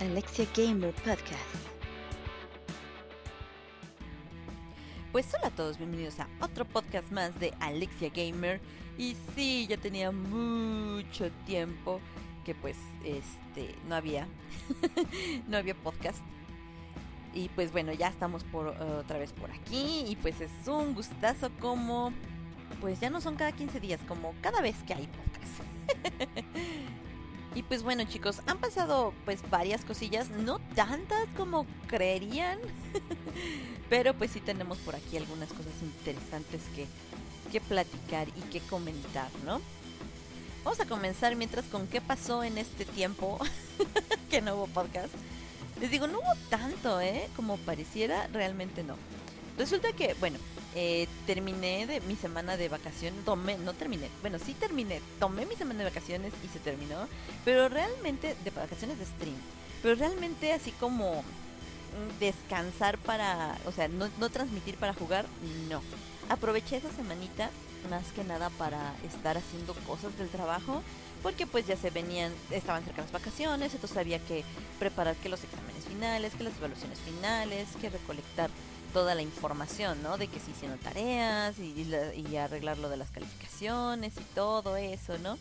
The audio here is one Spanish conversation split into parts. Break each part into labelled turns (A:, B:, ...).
A: Alexia Gamer Podcast.
B: Pues hola a todos, bienvenidos a otro podcast más de Alexia Gamer. Y sí, ya tenía mucho tiempo que pues este no había no había podcast. Y pues bueno, ya estamos por otra vez por aquí y pues es un gustazo como pues ya no son cada 15 días, como cada vez que hay podcast. y pues bueno, chicos, han pasado pues varias cosillas, no tantas como creerían, pero pues sí tenemos por aquí algunas cosas interesantes que que platicar y que comentar, ¿no? Vamos a comenzar mientras con qué pasó en este tiempo que no hubo podcast. Les digo, no hubo tanto, ¿eh? Como pareciera, realmente no. Resulta que, bueno, eh, terminé de mi semana de vacaciones, tomé, no terminé, bueno, sí terminé, tomé mi semana de vacaciones y se terminó, pero realmente, de vacaciones de stream, pero realmente así como descansar para, o sea, no, no transmitir para jugar, no. Aproveché esa semanita más que nada para estar haciendo cosas del trabajo porque pues ya se venían, estaban cerca las vacaciones, entonces había que preparar que los exámenes finales, que las evaluaciones finales, que recolectar toda la información, ¿no? De que se hicieron tareas y, y arreglar lo de las calificaciones y todo eso, ¿no?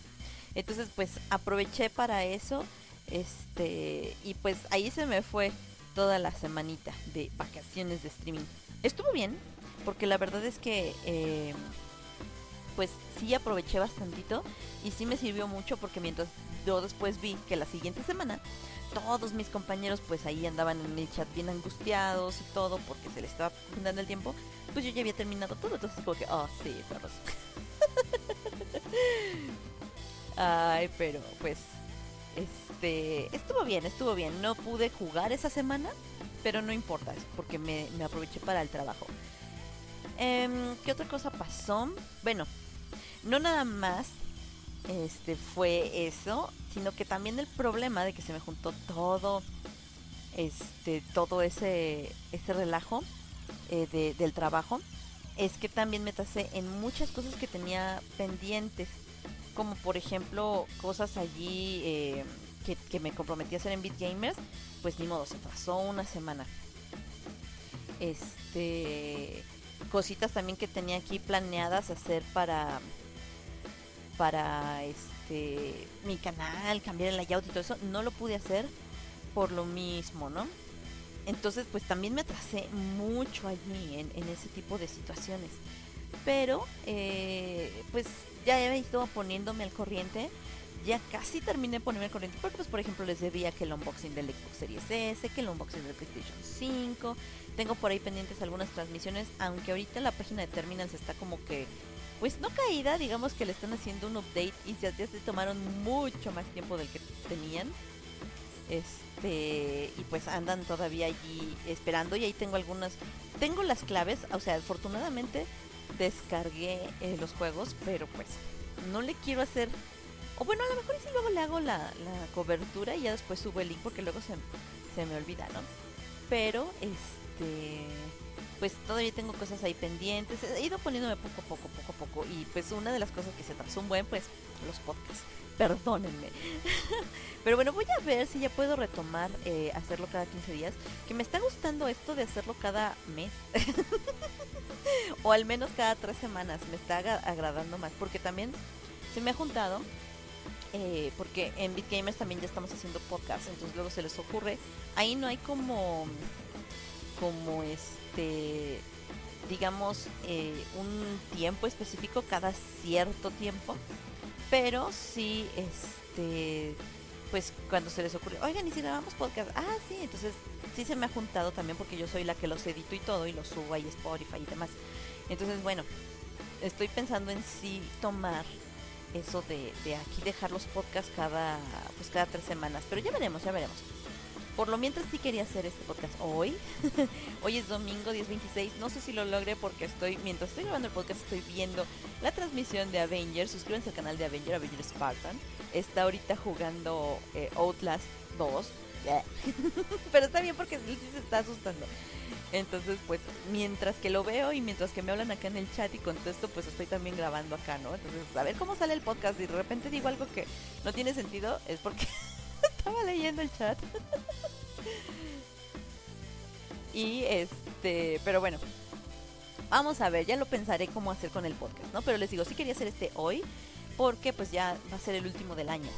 B: Entonces pues aproveché para eso, este, y pues ahí se me fue toda la semanita de vacaciones de streaming. Estuvo bien, porque la verdad es que eh, pues sí aproveché bastantito y sí me sirvió mucho porque mientras yo después vi que la siguiente semana todos mis compañeros pues ahí andaban en el chat bien angustiados y todo porque se les estaba dando el tiempo, pues yo ya había terminado todo, entonces como que, oh sí, perros. Ay, pero pues este estuvo bien, estuvo bien. No pude jugar esa semana, pero no importa, porque me, me aproveché para el trabajo. Eh, ¿Qué otra cosa pasó? Bueno, no nada más este fue eso, sino que también el problema de que se me juntó todo este todo ese ese relajo eh, de, del trabajo es que también me tasé en muchas cosas que tenía pendientes como por ejemplo cosas allí eh, que, que, me comprometí a hacer en Beat Gamers pues ni modo se pasó una semana. Este cositas también que tenía aquí planeadas hacer para para este mi canal, cambiar el layout y todo eso, no lo pude hacer por lo mismo, ¿no? Entonces, pues también me atrasé mucho allí en, en ese tipo de situaciones. Pero, eh, pues ya he ido poniéndome al corriente. Ya casi terminé ponerme al corriente. Porque, pues, por ejemplo, les debía que el unboxing del Xbox Series S, que el unboxing del PlayStation 5. Tengo por ahí pendientes algunas transmisiones. Aunque ahorita la página de Terminals está como que pues no caída, digamos que le están haciendo un update y ya, ya se tomaron mucho más tiempo del que tenían. Este, y pues andan todavía allí esperando y ahí tengo algunas, tengo las claves, o sea, afortunadamente descargué eh, los juegos, pero pues no le quiero hacer, o bueno, a lo mejor sí luego le hago la, la cobertura y ya después subo el link porque luego se, se me olvida, ¿no? Pero, este pues todavía tengo cosas ahí pendientes. He ido poniéndome poco a poco, poco a poco. Y pues una de las cosas que se trazó un buen, pues los podcasts. Perdónenme. Pero bueno, voy a ver si ya puedo retomar eh, hacerlo cada 15 días. Que me está gustando esto de hacerlo cada mes. o al menos cada tres semanas. Me está agradando más. Porque también se me ha juntado. Eh, porque en BitGamers también ya estamos haciendo podcasts. Entonces luego se les ocurre. Ahí no hay como. Como este este, digamos, eh, un tiempo específico cada cierto tiempo, pero sí, este, pues cuando se les ocurre, oigan, y si grabamos podcast, ah, sí, entonces sí se me ha juntado también porque yo soy la que los edito y todo y los subo ahí Spotify y demás. Entonces, bueno, estoy pensando en sí tomar eso de, de aquí dejar los podcasts cada, pues cada tres semanas, pero ya veremos, ya veremos. Por lo mientras sí quería hacer este podcast hoy. hoy es domingo 10.26. No sé si lo logré porque estoy, mientras estoy grabando el podcast, estoy viendo la transmisión de Avengers. Suscríbanse al canal de Avenger, Avenger Spartan. Está ahorita jugando eh, Outlast 2. Pero está bien porque sí se está asustando. Entonces, pues, mientras que lo veo y mientras que me hablan acá en el chat y contesto, pues estoy también grabando acá, ¿no? Entonces, a ver cómo sale el podcast y de repente digo algo que no tiene sentido, es porque estaba leyendo el chat. y este, pero bueno, vamos a ver, ya lo pensaré cómo hacer con el podcast, ¿no? Pero les digo, sí quería hacer este hoy porque pues ya va a ser el último del año.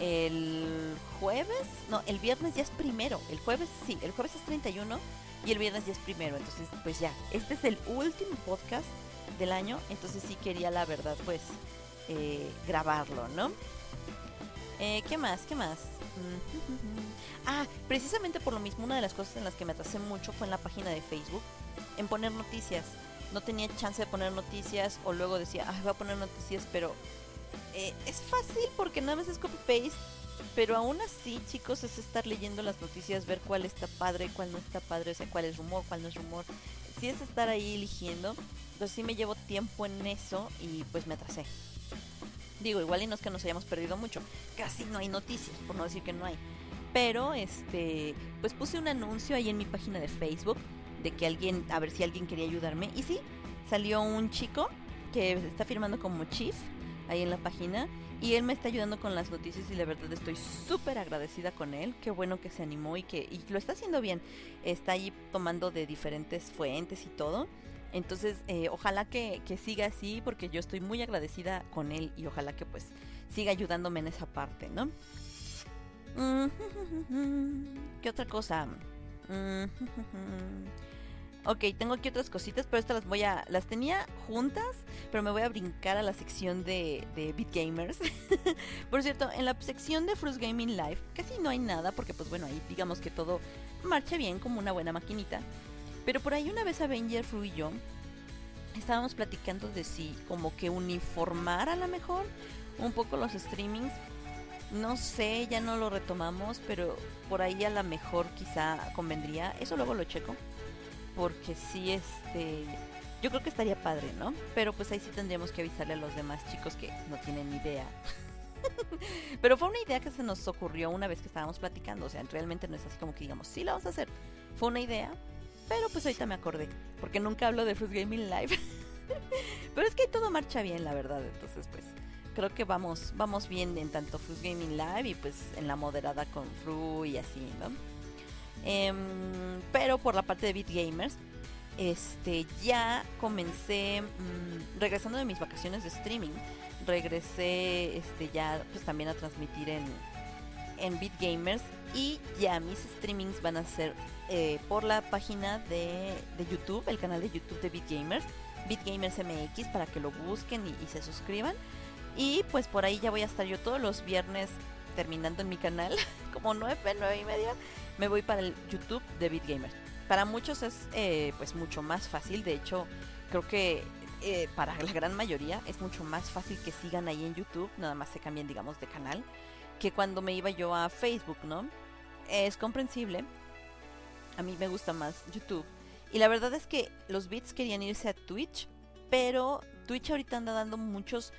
B: El jueves, no, el viernes ya es primero. El jueves sí, el jueves es 31 y el viernes ya es primero. Entonces, pues ya, este es el último podcast del año. Entonces sí quería, la verdad, pues eh, grabarlo, ¿no? Eh, ¿Qué más? ¿Qué más? Ah, precisamente por lo mismo, una de las cosas en las que me atrasé mucho fue en la página de Facebook, en poner noticias. No tenía chance de poner noticias o luego decía, ah, voy a poner noticias, pero eh, es fácil porque nada más es copy-paste. Pero aún así, chicos, es estar leyendo las noticias, ver cuál está padre, cuál no está padre, o sea, cuál es rumor, cuál no es rumor. Sí es estar ahí eligiendo. Entonces sí me llevo tiempo en eso y pues me atrasé. Digo, igual y no es que nos hayamos perdido mucho. Casi no hay noticias, por no decir que no hay. Pero, este, pues puse un anuncio ahí en mi página de Facebook de que alguien, a ver si alguien quería ayudarme. Y sí, salió un chico que está firmando como chief ahí en la página y él me está ayudando con las noticias y la verdad estoy súper agradecida con él. Qué bueno que se animó y que y lo está haciendo bien. Está ahí tomando de diferentes fuentes y todo. Entonces, eh, ojalá que, que, siga así porque yo estoy muy agradecida con él y ojalá que pues siga ayudándome en esa parte, ¿no? ¿Qué otra cosa? Ok, tengo aquí otras cositas, pero estas las voy a. Las tenía juntas, pero me voy a brincar a la sección de, de Beat Gamers. Por cierto, en la sección de Fruits Gaming Live casi no hay nada, porque, pues bueno, ahí digamos que todo marcha bien como una buena maquinita. Pero por ahí una vez Avenger, Fru y yo estábamos platicando de si, como que uniformar a lo mejor un poco los streamings. No sé, ya no lo retomamos, pero por ahí a lo mejor quizá convendría. Eso luego lo checo porque sí, este, yo creo que estaría padre, ¿no? Pero pues ahí sí tendríamos que avisarle a los demás chicos que no tienen idea. Pero fue una idea que se nos ocurrió una vez que estábamos platicando, o sea, realmente no es así como que digamos, sí, la vamos a hacer. Fue una idea, pero pues ahorita me acordé, porque nunca hablo de Fruit Gaming Live. pero es que todo marcha bien, la verdad, entonces pues creo que vamos vamos bien en tanto Fruit Gaming Live y pues en la moderada con Fru y así, ¿no? Em, pero por la parte de Beat Gamers, este, ya comencé, mm, regresando de mis vacaciones de streaming, regresé este, ya pues también a transmitir en, en Beat Gamers y ya mis streamings van a ser eh, por la página de, de, YouTube, el canal de YouTube de Beat Gamers, Beat Gamers MX, para que lo busquen y, y se suscriban. Y pues por ahí ya voy a estar yo todos los viernes terminando en mi canal, como 9, 9 y media me voy para el YouTube de BitGamer. Para muchos es eh, pues mucho más fácil, de hecho creo que eh, para la gran mayoría es mucho más fácil que sigan ahí en YouTube, nada más se cambien digamos de canal, que cuando me iba yo a Facebook, ¿no? Es comprensible, a mí me gusta más YouTube. Y la verdad es que los bits querían irse a Twitch, pero Twitch ahorita anda dando muchos,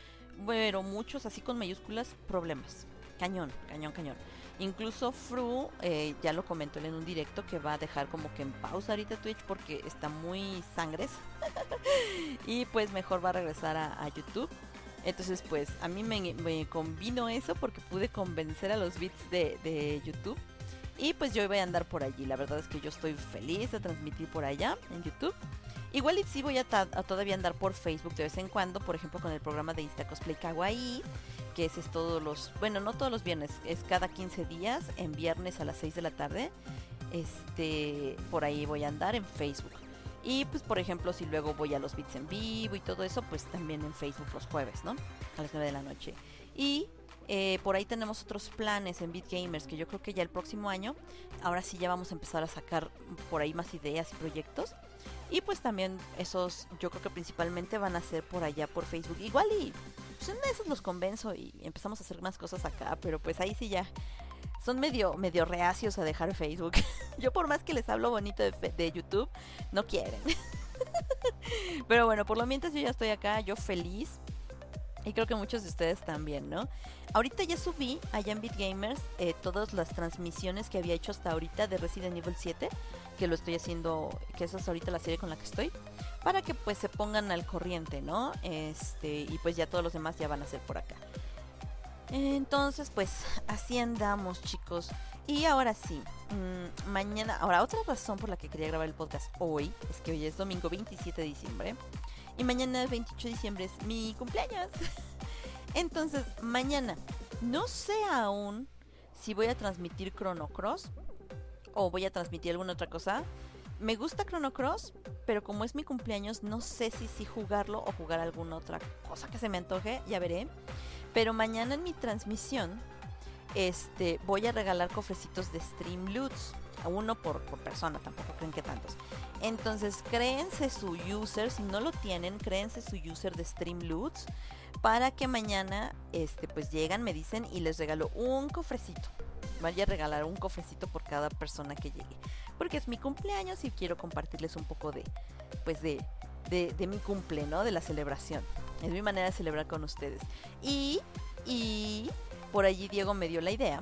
B: pero muchos, así con mayúsculas, problemas. Cañón, cañón, cañón. Incluso Fru eh, ya lo comentó en un directo que va a dejar como que en pausa ahorita Twitch porque está muy sangres. y pues mejor va a regresar a, YouTube. Entonces pues a mí me, me, convino eso porque pude convencer a los bits de, de YouTube. Y pues yo voy a andar por allí. La verdad es que yo estoy feliz de transmitir por allá en YouTube. Igual y sí voy a, todavía andar por Facebook de vez en cuando, por ejemplo con el programa de Insta Cosplay Kawaii que ese es todos los, bueno, no todos los viernes, es cada 15 días, en viernes a las 6 de la tarde. Este, por ahí voy a andar en Facebook. Y pues por ejemplo, si luego voy a los beats en vivo y todo eso, pues también en Facebook los jueves, ¿no? A las 9 de la noche. Y eh, por ahí tenemos otros planes en Beat Gamers que yo creo que ya el próximo año, ahora sí ya vamos a empezar a sacar por ahí más ideas y proyectos. Y pues también esos, yo creo que principalmente van a ser por allá por Facebook. Igual y pues en esos los convenzo y empezamos a hacer más cosas acá, pero pues ahí sí ya son medio, medio reacios a dejar Facebook. yo por más que les hablo bonito de, de YouTube, no quieren. pero bueno, por lo mientras yo ya estoy acá, yo feliz y creo que muchos de ustedes también, ¿no? Ahorita ya subí a en Gamers eh, todas las transmisiones que había hecho hasta ahorita de Resident Evil 7, que lo estoy haciendo, que esa es ahorita la serie con la que estoy, para que pues se pongan al corriente, ¿no? Este, y pues ya todos los demás ya van a ser por acá. Entonces, pues así andamos, chicos. Y ahora sí, mm, mañana, ahora otra razón por la que quería grabar el podcast hoy es que hoy es domingo 27 de diciembre y mañana 28 de diciembre es mi cumpleaños. Entonces, mañana no sé aún si voy a transmitir Chrono Cross o voy a transmitir alguna otra cosa. Me gusta Chrono Cross, pero como es mi cumpleaños, no sé si sí jugarlo o jugar alguna otra cosa que se me antoje, ya veré. Pero mañana en mi transmisión este, voy a regalar cofrecitos de Streamloots. A uno por, persona, tampoco creen que tantos. Entonces, créense su user, si no lo tienen, créense su user de Streamloots para que mañana este, pues llegan, me dicen y les regalo un cofrecito. Vaya a regalar un cofrecito por cada persona que llegue. Porque es mi cumpleaños y quiero compartirles un poco de, pues de, de, mi cumple, ¿no? De la celebración. Es mi manera de celebrar con ustedes. Y, y por allí Diego me dio la idea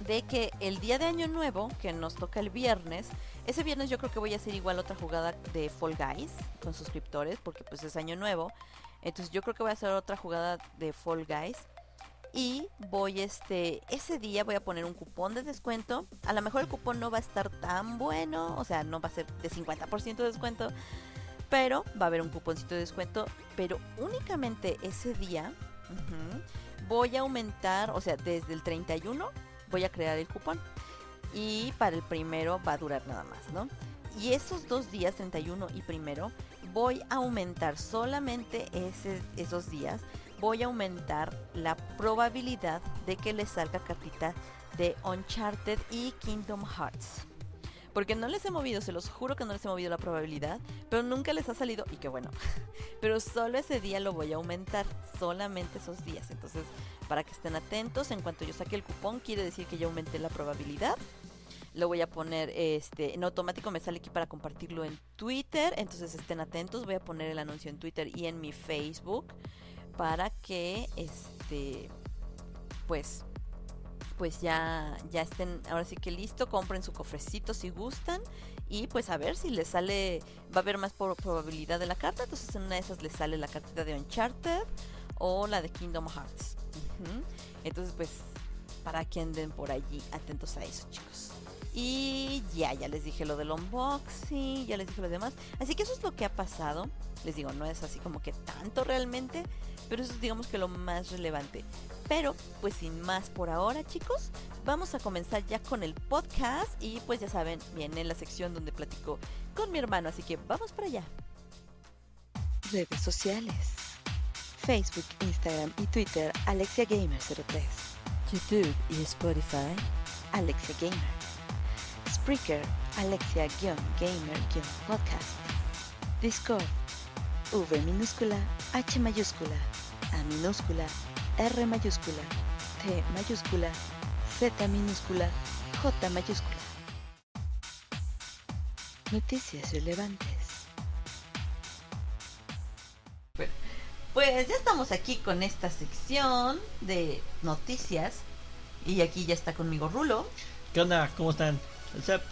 B: de que el día de Año Nuevo, que nos toca el viernes, ese viernes yo creo que voy a hacer igual otra jugada de Fall Guys con suscriptores, porque pues es Año Nuevo. Entonces yo creo que voy a hacer otra jugada de Fall Guys. Y voy este, ese día voy a poner un cupón de descuento. A lo mejor el cupón no va a estar tan bueno, o sea, no va a ser de 50% de descuento, pero va a haber un cuponcito de descuento. Pero únicamente ese día voy a aumentar, o sea, desde el 31 voy a crear el cupón. Y para el primero va a durar nada más, ¿no? Y esos dos días, 31 y primero, voy a aumentar solamente esos días, voy a aumentar la probabilidad de que les salga cartita de Uncharted y Kingdom Hearts. Porque no les he movido, se los juro que no les he movido la probabilidad, pero nunca les ha salido, y qué bueno. Pero solo ese día lo voy a aumentar, solamente esos días. Entonces, para que estén atentos, en cuanto yo saque el cupón, quiere decir que ya aumenté la probabilidad. Lo voy a poner este en automático me sale aquí para compartirlo en Twitter, entonces estén atentos, voy a poner el anuncio en Twitter y en mi Facebook para que este pues pues ya ya estén ahora sí que listo, compren su cofrecito si gustan y pues a ver si les sale va a haber más probabilidad de la carta, entonces en una de esas les sale la cartita de Uncharted o la de Kingdom Hearts. Entonces pues para que anden por allí atentos a eso, chicos. Y ya, ya les dije lo del unboxing, ya les dije lo demás. Así que eso es lo que ha pasado. Les digo, no es así como que tanto realmente, pero eso es digamos que lo más relevante. Pero, pues sin más por ahora, chicos, vamos a comenzar ya con el podcast. Y pues ya saben, viene la sección donde platico con mi hermano, así que vamos para allá.
A: Redes sociales. Facebook, Instagram y Twitter Alexia Gamer 03.
B: YouTube y Spotify.
A: Alexia Gamer. Spreaker Alexia-Gamer-Podcast. Discord V minúscula H mayúscula A minúscula R mayúscula T mayúscula Z minúscula J mayúscula. Noticias relevantes.
B: Pues ya estamos aquí con esta sección de noticias. Y aquí ya está conmigo Rulo.
C: ¿Qué onda? ¿Cómo están? Up?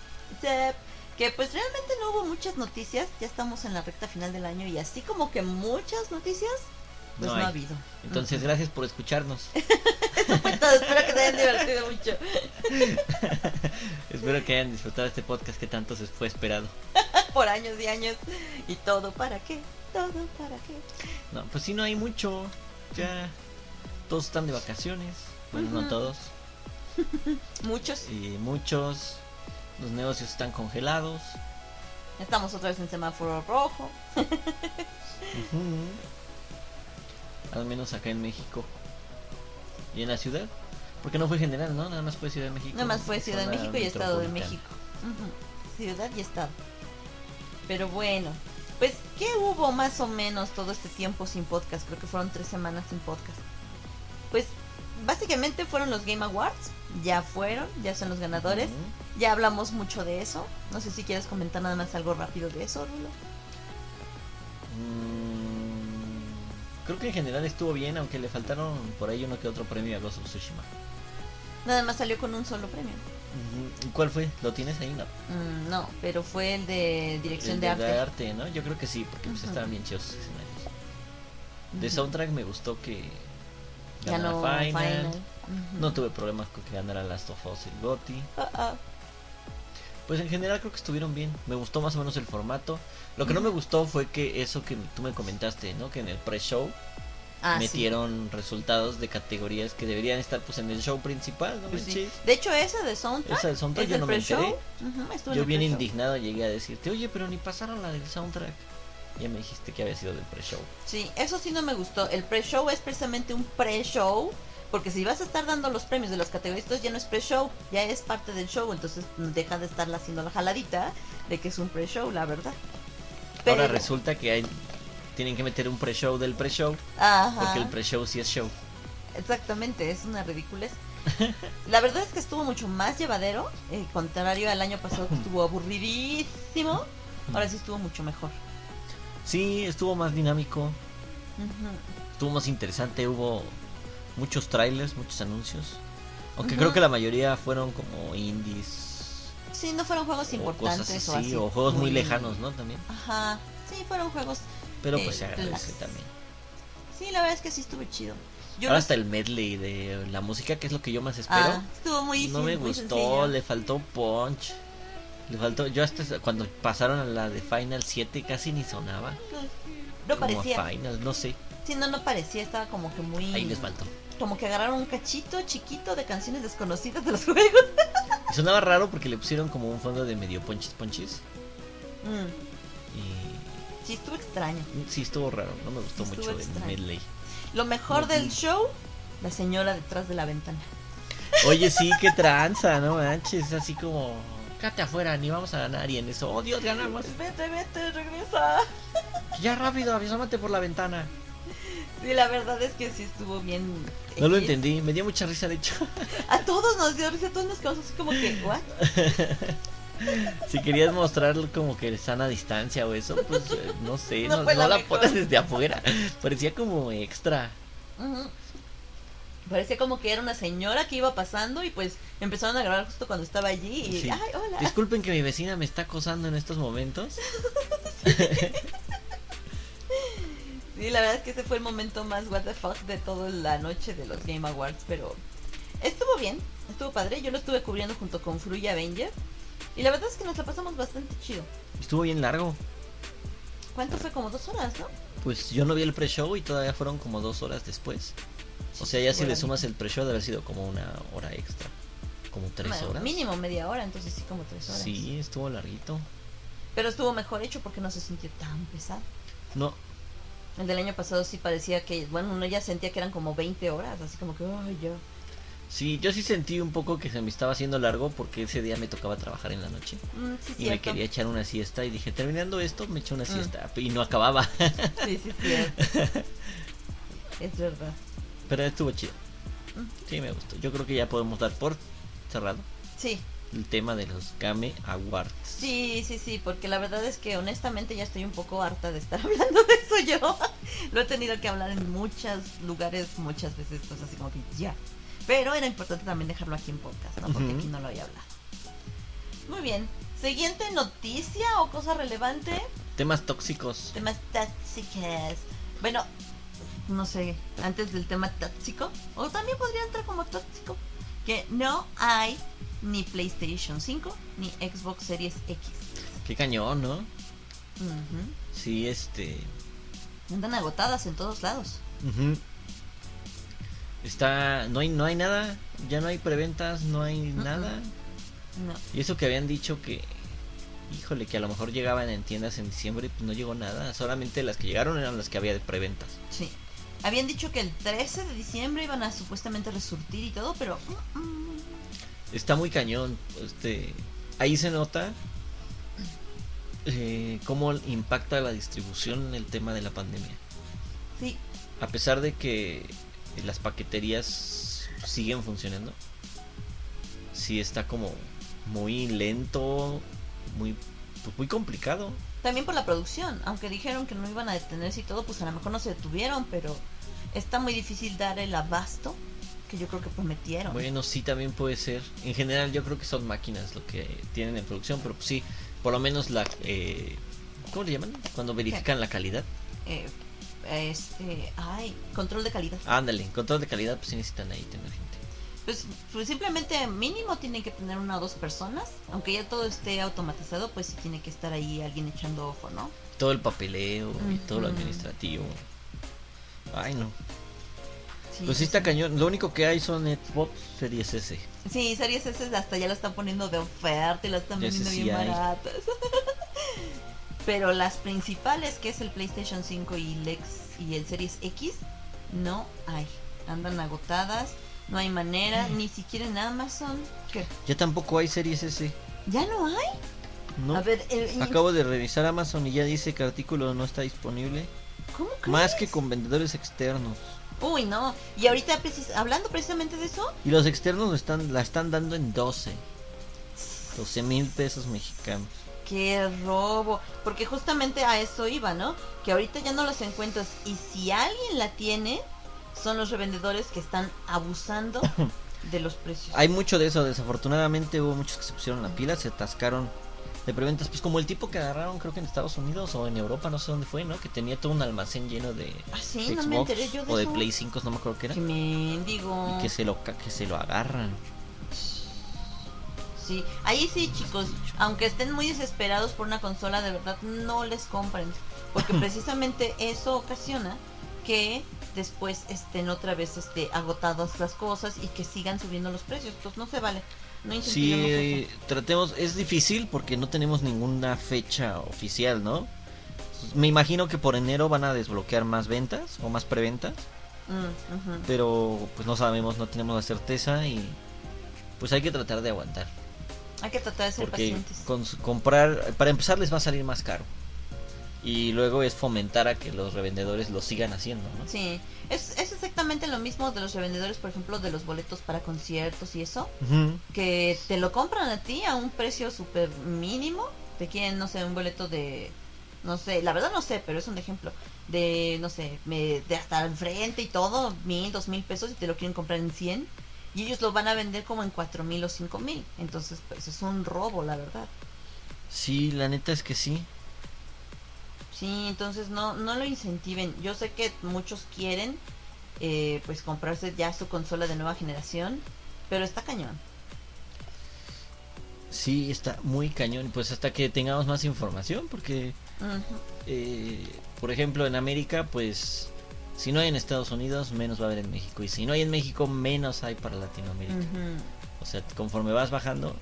B: Sep, que pues realmente no hubo muchas noticias, ya estamos en la recta final del año y así como que muchas noticias, pues no, ha habido.
C: Entonces, gracias por escucharnos.
B: Eso fue todo, espero que te hayan divertido mucho.
C: Espero que hayan disfrutado este podcast que tanto se fue esperado.
B: Por años y años. Y todo para qué, todo para qué.
C: No, pues sí, no hay mucho. Ya todos están de vacaciones. Bueno, no todos.
B: Muchos.
C: Y muchos. Los negocios están congelados.
B: Estamos otra vez en semáforo rojo.
C: Ujú. Al menos acá en México. ¿Y en la ciudad? Porque no fue general, ¿no? Nada más fue Ciudad de México.
B: Nada más fue Ciudad de México y Estado de. México. Ciudad y Estado. Pero bueno, pues ¿qué hubo más o menos todo este tiempo sin podcast? Creo que fueron tres semanas sin podcast. Pues básicamente fueron los Game Awards. Ya fueron, ya son los ganadores. Ya hablamos mucho de eso. No sé si quieres comentar nada más algo rápido de eso, Rulo.
C: Mm, Creo que en general estuvo bien, aunque le faltaron por ahí uno que otro premio a Ghost of Tsushima.
B: Nada más salió con un solo premio.
C: Ujú. ¿Y cuál fue? ¿Lo tienes ahí? No.
B: Mm, no, pero fue el de dirección
C: El
B: de, arte.
C: ¿no? Yo creo que sí, porque pues, estaban bien chidos los escenarios. De soundtrack me gustó que ganara
B: Final.
C: Final. No tuve problemas con que ganara Last of Us y Gotti. Pues en general creo que estuvieron bien. Me gustó más o menos el formato. Lo que no me gustó fue que eso que tú me comentaste, ¿no? Que en el pre-show
B: Ah, sí.
C: metieron resultados de categorías que deberían estar pues en el show principal, ¿no
B: Pues sí. De hecho, esa de soundtrack.
C: Esa del soundtrack yo no me enteré. Yo bien indignado llegué a decirte, oye, pero ni pasaron la del soundtrack. Ya me dijiste que había sido del pre-show.
B: Sí, eso sí no me gustó. El pre-show es precisamente un pre-show. Porque si vas a estar dando los premios de las categorías, entonces ya no es pre-show, ya es parte del show. Entonces deja de estarla haciendo la jaladita de que es un pre-show, la verdad.
C: Ahora resulta que hay tienen que meter un pre-show del pre-show porque el pre-show sí es show.
B: Exactamente, es una ridiculez. La verdad es que estuvo mucho más llevadero, eh, contrario al año pasado que estuvo aburridísimo. Ahora sí estuvo mucho mejor.
C: Sí, estuvo más dinámico, estuvo más interesante, hubo muchos trailers, muchos anuncios. Aunque
B: Ujú.
C: creo que la mayoría fueron como indies
B: Sí, no fueron juegos
C: o
B: importantes
C: cosas
B: o
C: así,
B: así.
C: o juegos muy lejanos, ¿no? También.
B: Ajá, sí, fueron juegos.
C: Pero
B: Eh,
C: pues se agradece
B: relax.
C: también.
B: Sí, la verdad es que sí estuvo chido. Yo
C: Ahora
B: no-
C: hasta el medley de la música, que es lo que yo más espero.
B: Ah, estuvo muy
C: no me
B: muy
C: gustó,
B: sencillo.
C: le faltó punch. Le faltó, yo hasta cuando pasaron a la de Final 7 casi ni sonaba.
B: No
C: como
B: parecía.
C: a Final, no sé.
B: Sí, no, no parecía, estaba como que muy.
C: Ahí les faltó.
B: Como que agarraron un cachito chiquito de canciones desconocidas de los juegos.
C: Y sonaba raro porque le pusieron como un fondo de medio ponchis ponchis.
B: Mm,
C: Y
B: sí, estuvo extraño.
C: sí estuvo raro, no me gustó mucho el
B: extraño.
C: medley.
B: Lo mejor del show, la señora detrás de la ventana.
C: Oye, sí, qué tranza, no manches, así como cáte afuera, ni vamos a ganar y en eso, oh Dios, ganamos.
B: Vete, vete, regresa.
C: Ya rápido, asómate por la ventana.
B: Sí, la verdad es que sí estuvo bien.
C: No lo entendí, me dio mucha risa de hecho.
B: A todos nos dio risa, a todos nos quedamos así como que, ¿what?
C: Si querías mostrar como que sana distancia o eso, pues eh, no sé,
B: No
C: no,
B: fue
C: no
B: la
C: pones desde afuera. Parecía como extra.
B: Parecía como que era una señora que iba pasando y pues empezaron a grabar justo cuando estaba allí y,
C: Sí.
B: ay, hola.
C: Disculpen que mi vecina me está acosando en estos momentos.
B: Sí, la verdad es que ese fue el momento más what the fuck de toda la noche de los Game Awards, pero estuvo bien, estuvo padre. Yo lo estuve cubriendo junto con Fruya Avenger y la verdad es que nos la pasamos bastante chido.
C: Estuvo bien largo.
B: ¿Cuánto fue? Como dos horas, ¿no?
C: Pues yo no vi el pre-show y todavía fueron como dos horas después. O sea, ya si le sumas el pre-show, debe haber sido como una hora extra. Como tres
B: bueno,
C: horas.
B: Mínimo media hora, entonces sí como tres horas.
C: Sí, estuvo larguito.
B: Pero estuvo mejor hecho porque no se sintió tan pesado.
C: No,
B: El del año pasado sí parecía que, bueno, uno ya sentía que eran como 20 horas, así como que, ay, ya.
C: sí, yo sí sentí un poco que se me estaba haciendo largo porque ese día me tocaba trabajar en la noche.
B: Mm, sí,
C: Y me quería echar una siesta y dije, terminando esto, me eché una
B: Mm.
C: siesta. Y no acababa.
B: Sí, sí, cierto. es verdad.
C: Pero estuvo chido.
B: Mm.
C: Sí, me gustó. Yo creo que ya podemos dar por cerrado
B: Sí,
C: el tema de los Game Awards.
B: sí, sí, sí, porque la verdad es que honestamente ya estoy un poco harta de estar hablando de eso yo. Lo he tenido que hablar en muchos lugares, muchas veces, pues así como que ya. Pero era importante también dejarlo aquí en podcast, ¿no? Porque aquí no lo había hablado. Muy bien. Siguiente noticia o cosa relevante.
C: Temas tóxicos.
B: Temas tóxicos. Bueno, no sé, antes del tema tóxico, o también podría entrar como tóxico, que no hay ni PlayStation 5 ni Xbox Series X.
C: Qué cañón, ¿no? Sí, este.
B: Andan agotadas en todos lados.
C: Está. No hay, no hay nada. Ya no hay preventas, no hay nada.
B: No.
C: Y eso que habían dicho que. Híjole, que a lo mejor llegaban en tiendas en diciembre, pues no llegó nada. Solamente las que llegaron eran las que había de preventas.
B: Sí. Habían dicho que el 13 de diciembre iban a supuestamente resurtir y todo, pero... mm, mm,
C: Está muy cañón. Este, ahí se nota eh, cómo impacta la distribución en el tema de la pandemia.
B: sí,
C: A pesar de que las paqueterías siguen funcionando, sí está como muy lento, muy, pues muy complicado.
B: también por la producción. Aunque dijeron que no iban a detenerse y todo, pues a lo mejor no se detuvieron, pero está muy difícil dar el abasto que yo creo que prometieron.
C: Bueno, sí también puede ser. En general yo creo que son máquinas lo que tienen en producción, pero pues sí, por lo menos la... Eh, ¿Cómo le llaman? Cuando verifican la calidad.
B: Eh, este, ay, control de calidad.
C: Ándale, control de calidad, pues sí necesitan ahí tener gente.
B: Pues, pues simplemente mínimo tienen que tener una o dos personas. Aunque ya todo esté automatizado, pues sí tiene que estar ahí alguien echando ojo, ¿no?
C: Todo el papeleo y todo lo administrativo. Ay, no.
B: Sí,
C: Pues sí está cañón. Lo único que hay son Xbox Series S.
B: Sí, series S hasta ya lo están poniendo de oferta y las están vendiendo
C: si
B: bien
C: hay.
B: baratas. Pero las principales, que es el PlayStation 5 y el, X y el Series X, no hay. Andan agotadas, no hay manera, ni siquiera en Amazon. ¿Qué?
C: Ya tampoco hay Series S.
B: ¿Ya no hay?
C: ¿no?
B: A ver, el-
C: Acabo de revisar Amazon y ya dice que artículo no está disponible.
B: ¿cómo crees?
C: Más que con vendedores externos.
B: Uy, no. Y ahorita, precis- hablando precisamente de eso,
C: Y los externos lo están, la están dando en 12. 12 mil pesos mexicanos.
B: Qué robo. Porque justamente a eso iba, ¿no? Que ahorita ya no los encuentras. Y si alguien la tiene, son los revendedores que están abusando de los precios.
C: Hay mucho de eso, desafortunadamente hubo muchos que se pusieron la pila, se atascaron de preventas, pues como el tipo que agarraron creo que en Estados Unidos o en Europa, no sé dónde fue, ¿no? Que tenía todo un almacén lleno de
B: Ah, sí,
C: de
B: no me
C: Xbox
B: enteré yo de
C: o de
B: eso.
C: Play 5, no me acuerdo qué era.
B: Que mendigo.
C: Y que se lo que se lo agarran.
B: Sí, ahí sí, chicos. Aunque estén muy desesperados por una consola, de verdad no les compren. Porque precisamente eso ocasiona que después estén otra vez este, agotadas las cosas y que sigan subiendo los precios. Entonces no se vale. No
C: Sí, tratemos, es difícil porque no tenemos ninguna fecha oficial, ¿no? Me imagino que por enero van a desbloquear más ventas o más preventas,
B: Mm,
C: pero pues no sabemos, no tenemos la certeza y pues hay que tratar de aguantar.
B: Hay que tratar de ser
C: Porque
B: pacientes.
C: con comprar, para empezar les va a salir más caro. Y luego es fomentar a que los revendedores lo sigan haciendo, ¿no?
B: Sí, es, es exactamente lo mismo de los revendedores, por ejemplo, de los boletos para conciertos y eso, que te lo compran a ti a un precio súper mínimo, te quieren, no sé, un boleto de, no sé, la verdad no sé, pero es un ejemplo, de, no sé, me- de hasta el frente y todo, mil, dos mil pesos y te lo quieren comprar en 100 y ellos lo van a vender como en cuatro mil o cinco mil, entonces pues es un robo, la verdad.
C: Sí, la neta es que sí.
B: Sí, entonces no, no lo incentiven. Yo sé que muchos quieren eh, pues comprarse ya su consola de nueva generación, pero está cañón.
C: Sí, está muy cañón. Pues hasta que tengamos más información, porque eh, por ejemplo, en América, pues si no hay en Estados Unidos, menos va a haber en México. Y si no hay en México, menos hay para Latinoamérica. O sea, conforme vas bajando,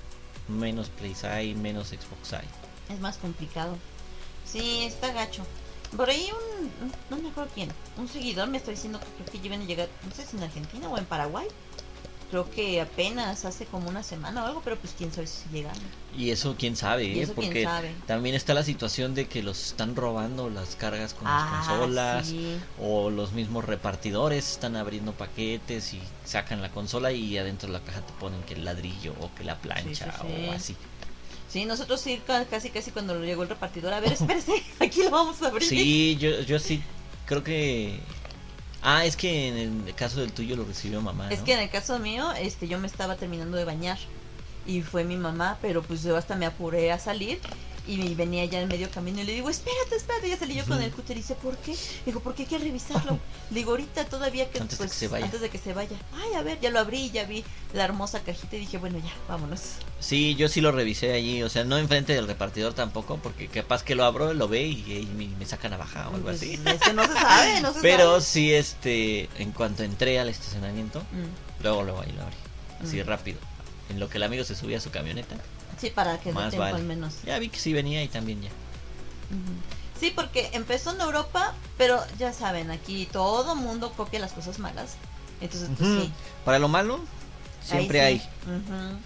C: menos Plays hay, menos Xbox hay.
B: Es más complicado. Sí, está gacho. Por ahí un, no me acuerdo quién, un seguidor me está diciendo que creo que iban a llegar, no sé si en Argentina o en Paraguay. Creo que apenas hace como una semana o algo, pero pues quién sabe si llegan.
C: Y eso quién sabe,
B: Y
C: ¿eh?
B: eso quién
C: porque
B: sabe.
C: también está la situación de que los están robando las cargas con
B: Ah,
C: las consolas.
B: sí.
C: O los mismos repartidores están abriendo paquetes y sacan la consola y adentro de la caja te ponen que el ladrillo o que la plancha
B: Sí, sí, sí.
C: o así.
B: Sí, nosotros sí, ca- casi casi cuando llegó el repartidor, a ver, espérese, aquí lo vamos a abrir.
C: Sí, yo, yo sí creo que... Ah, es que en el caso del tuyo lo recibió mamá.
B: Es que en el caso mío, este, yo me estaba terminando de bañar y fue mi mamá, pero pues yo hasta me apuré a salir y venía ya en medio camino y le digo, espérate, espérate, ya salí yo con el cúter y dice, ¿por qué? Digo, ¿por qué hay que revisarlo? Le digo, ahorita todavía que
C: Antes de
B: pues,
C: que se vaya.
B: antes de que se vaya. Ay, a ver, ya lo abrí, ya vi la hermosa cajita y dije, bueno, ya, vámonos.
C: Sí, yo sí lo revisé allí, o sea, no enfrente del repartidor tampoco, porque capaz que lo abro, lo ve y, y me, me saca navaja o algo
B: Pues,
C: así.
B: es que no se sabe, no se
C: Pero
B: sabe.
C: sí, este, en cuanto entré al estacionamiento,
B: Mm,
C: luego luego ahí lo abrí, así
B: Mm.
C: rápido. En lo que el amigo se subía a su camioneta,
B: Sí, para que dé
C: Más
B: tiempo
C: vale.
B: al menos.
C: ya vi que sí venía y también ya.
B: Sí, porque empezó en Europa, pero ya saben, aquí todo mundo copia las cosas malas. Entonces, pues sí.
C: Para lo malo, siempre
B: ahí
C: hay.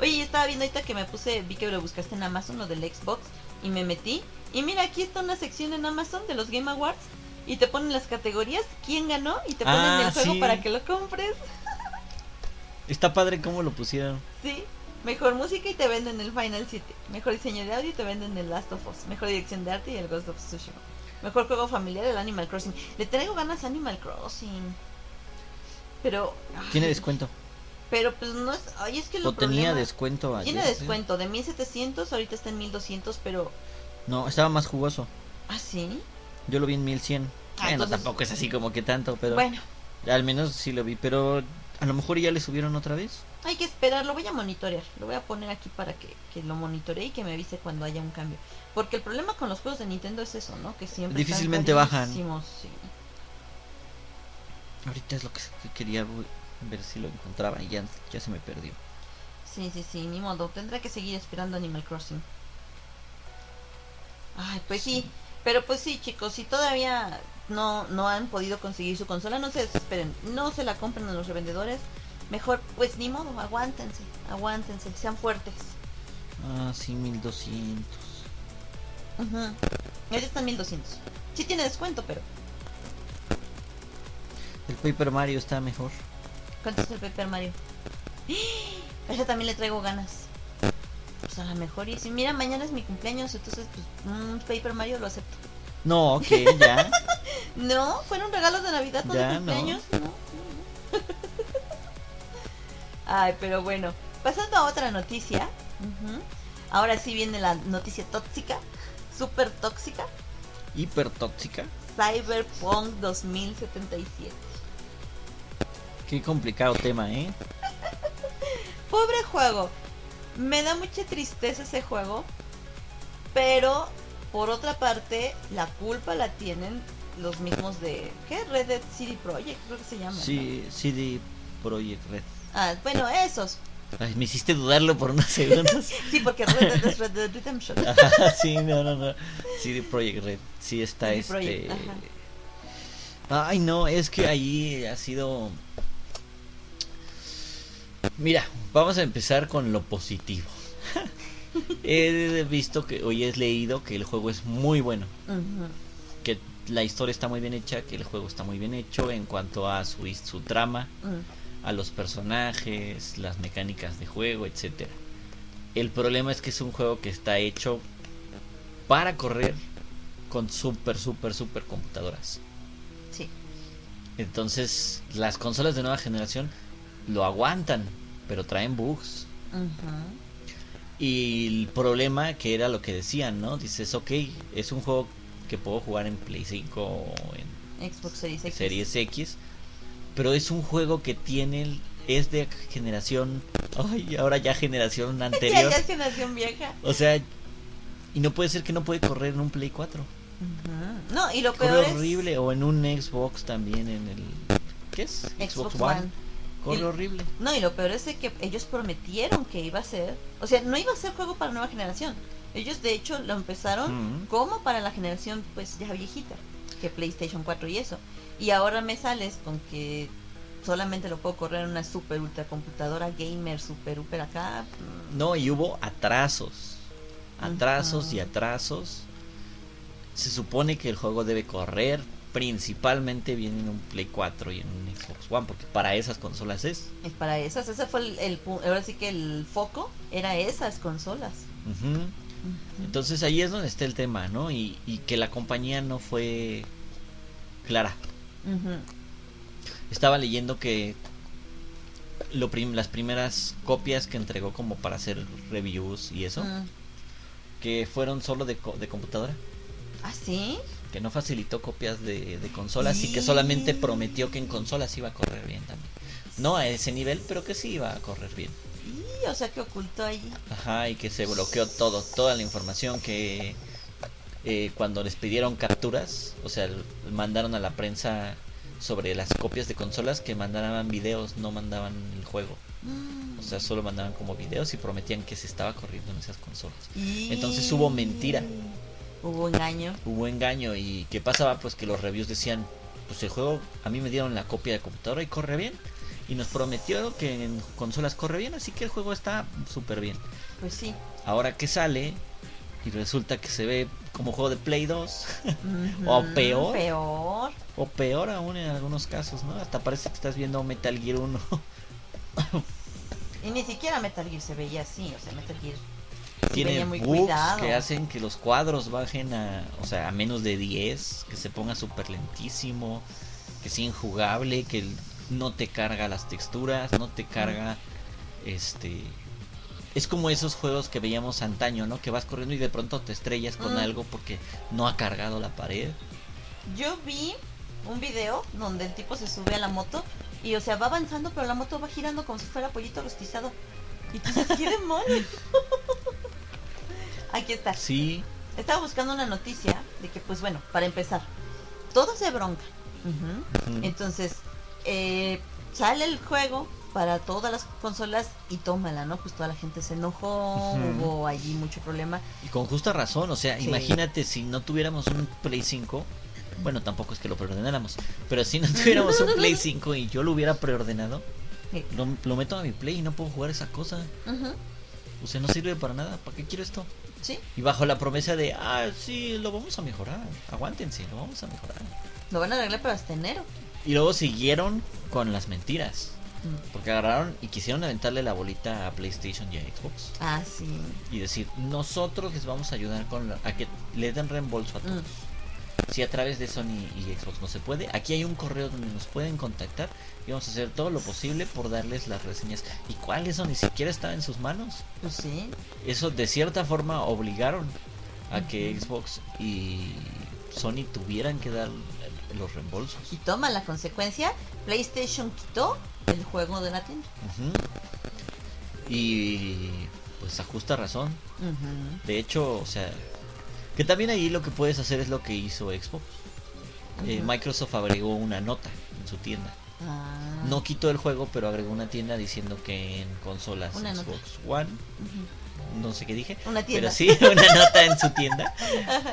B: Oye, yo estaba viendo ahorita que me puse, vi que lo buscaste en Amazon, lo del Xbox, y me metí. Y mira, aquí está una sección en Amazon de los Game Awards. Y te ponen las categorías, quién ganó, y te ponen
C: Ah,
B: el juego
C: sí.
B: para que lo compres.
C: Está padre cómo lo pusieron.
B: Sí. Mejor música y te venden el Final 7. Mejor diseño de audio y te venden el Last of Us. Mejor dirección de arte y el Ghost of Tsushima. Mejor juego familiar el Animal Crossing. Le traigo ganas a Animal Crossing. Pero. ay,
C: Tiene descuento.
B: Pero pues no es. Ay, es que lo
C: O tenía
B: problema-
C: descuento ayer.
B: Tiene
C: sí.
B: descuento de 1700, ahorita está en 1200, pero.
C: No, estaba más jugoso.
B: ¿Ah, sí?
C: Yo lo vi en 1100.
B: Ah,
C: bueno,
B: entonces-
C: tampoco es así como que tanto, pero
B: Bueno,
C: al menos sí lo vi. Pero A lo mejor ya le subieron otra vez.
B: Hay que esperar, lo voy a monitorear. Lo voy a poner aquí para que, que lo monitoree y que me avise cuando haya un cambio. Porque el problema con los juegos de Nintendo es eso, ¿no? Que siempre
C: Difícilmente bajan.
B: sí.
C: Ahorita es lo que que quería ver si lo encontraba y ya, ya se me perdió.
B: Sí, sí, sí, ni modo. Tendré que seguir esperando Animal Crossing. Ay, pues sí. Pero pues sí, chicos, si todavía no, no han podido conseguir su consola, no se desesperen. No se la compren a los revendedores. Mejor, pues ni modo, aguántense, aguántense, sean fuertes.
C: Ah, sí, 1200.
B: Ujú. Ese está en 1200. Sí tiene descuento, pero
C: El Paper Mario está mejor.
B: ¿cuánto es el Paper Mario? ¡Ah! Ese también le traigo ganas. Pues a lo mejor, y si mira, mañana es mi cumpleaños, entonces pues un Paper Mario lo acepto.
C: No, ok, ya.
B: No, fueron regalos de Navidad
C: Ya,
B: el cumpleaños. No. no, no. Ay, pero bueno, pasando a otra noticia. Ahora sí viene la noticia tóxica, súper tóxica.
C: Hiper tóxica.
B: Cyberpunk 2077.
C: Qué complicado tema, ¿eh?
B: Pobre juego. Me da mucha tristeza ese juego. Pero por otra parte, la culpa la tienen los mismos de. ¿Qué? Red Dead City Project, creo que se llama. ¿no?
C: Sí, CD Project Red.
B: Ah, bueno, esos.
C: Ay, me hiciste dudarlo por unos segundos.
B: Sí, porque Red Dead es Red Dead Redemption.
C: Ajá, sí, no, no, no. CD Project Red. Sí está
B: CD
C: este.
B: Projekt,
C: Ay, no, es que ahí ha sido. Mira, vamos a empezar con lo positivo. he visto que hoy he leído que el juego es muy bueno, que la historia está muy bien hecha, que el juego está muy bien hecho en cuanto a su, su trama,
B: Mm.
C: A los personajes, las mecánicas de juego, etcétera. El problema es que es un juego que está hecho para correr con super, super, super computadoras.
B: Sí.
C: Entonces, las consolas de nueva generación lo aguantan, pero traen bugs. Y el problema que era lo que decían, ¿no? Dices, ok, es un juego que puedo jugar en Play 5 o en
B: Xbox Series X.
C: Series X, pero es un juego que tiene, es de generación, ay, ahora ya generación
B: Ya,
C: anterior.
B: ya es generación vieja.
C: O sea, y no puede ser que no puede correr en un Play 4.
B: Ujú. No, y lo peor es
C: horrible, o en un Xbox también, en el... ¿Qué es?
B: Xbox One.
C: Corre
B: Y-
C: horrible.
B: No, y lo peor es de que ellos prometieron que iba a ser, o sea, no iba a ser juego para nueva generación. Ellos de hecho lo empezaron como para la generación pues ya viejita, que PlayStation 4 y eso. Y ahora me sales con que solamente lo puedo correr en una super ultra computadora gamer, super super acá. mm,
C: No, y hubo atrasos. Atrasos y atrasos. Se supone que el juego debe correr principalmente bien en un Play 4 y en un Xbox One, porque para esas consolas es.
B: Es para esas, ese fue el, ahora sí que el foco era esas consolas.
C: Entonces ahí es donde está el tema, ¿no? Y, y que la compañía no fue clara. Estaba leyendo que lo prim- las primeras copias que entregó como para hacer reviews y eso, que fueron solo de, co- de computadora.
B: ¿Ah, sí?
C: que no facilitó copias de, de consolas y que solamente prometió que en consolas iba a correr bien también. No a ese nivel, pero que sí iba a correr bien.
B: O sea que ocultó allí.
C: Ajá, y que se bloqueó todo, toda la información que eh, cuando les pidieron capturas, o sea, mandaron a la prensa sobre las copias de consolas que mandaban videos, no mandaban el juego.
B: Mm.
C: O sea, solo mandaban como videos y prometían que se estaba corriendo en esas consolas.
B: Y-
C: Entonces hubo mentira.
B: Hubo engaño.
C: hubo engaño y qué pasaba pues que los reviews decían pues el juego a mí me dieron la copia de computadora y corre bien y nos prometió que en consolas corre bien así que el juego está súper bien
B: Pues sí.
C: ahora que sale y resulta que se ve como juego de Play 2
B: Ujú,
C: O peor.
B: Peor.
C: o peor aún en algunos casos no hasta parece que estás viendo Metal Gear 1
B: Y ni siquiera Metal Gear se veía así. O sea, Metal Gear
C: tiene
B: muy
C: bugs
B: cuidado.
C: que hacen que los cuadros bajen a o sea a menos de 10 que se ponga súper lentísimo que sea injugable que no te carga las texturas no te carga este es como esos juegos que veíamos antaño no que vas corriendo y de pronto te estrellas con
B: Mm.
C: algo porque no ha cargado la pared
B: Yo vi un video donde el tipo se sube a la moto Y o sea, va avanzando, pero la moto va girando como si fuera pollito rostizado. Y tú dices, ¿qué demonios? Aquí está.
C: Sí,
B: Estaba buscando una noticia de que, pues bueno, para empezar, todo se bronca. Entonces, eh, sale el juego para todas las consolas y tómala, ¿no? Pues toda la gente se enojó, hubo allí mucho problema.
C: y con justa razón, o sea,
B: Sí.
C: imagínate si no tuviéramos un Play 5, bueno, tampoco es que lo preordenáramos, pero si no tuviéramos un Play 5 y yo lo hubiera preordenado,
B: Sí.
C: lo, lo meto a mi Play y no puedo jugar esa cosa. O sea, no sirve para nada, ¿para qué quiero esto?
B: Sí,
C: Y bajo la promesa de, ah, sí, lo vamos a mejorar, aguántense, lo vamos a mejorar.
B: lo van a arreglar para hasta enero.
C: Y luego siguieron con las mentiras.
B: Mm.
C: Porque agarraron y quisieron aventarle la bolita a PlayStation y a Xbox.
B: Ah, sí.
C: Y decir, nosotros les vamos a ayudar con la- a que le den reembolso a todos.
B: Mm.
C: Si a través de Sony y Xbox no se puede, aquí hay un correo donde nos pueden contactar y vamos a hacer todo lo posible por darles las reseñas. ¿Y cuál eso ni siquiera estaba en sus manos?
B: Pues sí.
C: Eso de cierta forma obligaron a que. Xbox y Sony tuvieran que dar los reembolsos.
B: Y toma la consecuencia, PlayStation quitó el juego de la tienda.
C: Y pues a justa razón. De hecho, o sea, que también ahí lo que puedes hacer es lo que hizo Xbox. Eh. Microsoft agregó una nota en su tienda.
B: Ah.
C: No quitó el juego, pero agregó una tienda diciendo que en consolas
B: Una nota.
C: Xbox One, no sé qué dije,
B: Una tienda.
C: pero sí, una nota en su tienda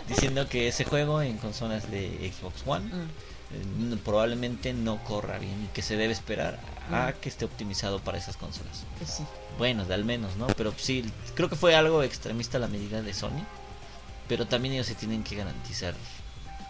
C: diciendo que ese juego en consolas de Xbox One
B: Mm.
C: Eh, probablemente no corra bien y que se debe esperar a que esté optimizado para esas consolas.
B: Pues sí.
C: Bueno, de al menos, ¿no? Pero sí, creo que fue algo extremista la medida de Sony. Pero también ellos se tienen que garantizar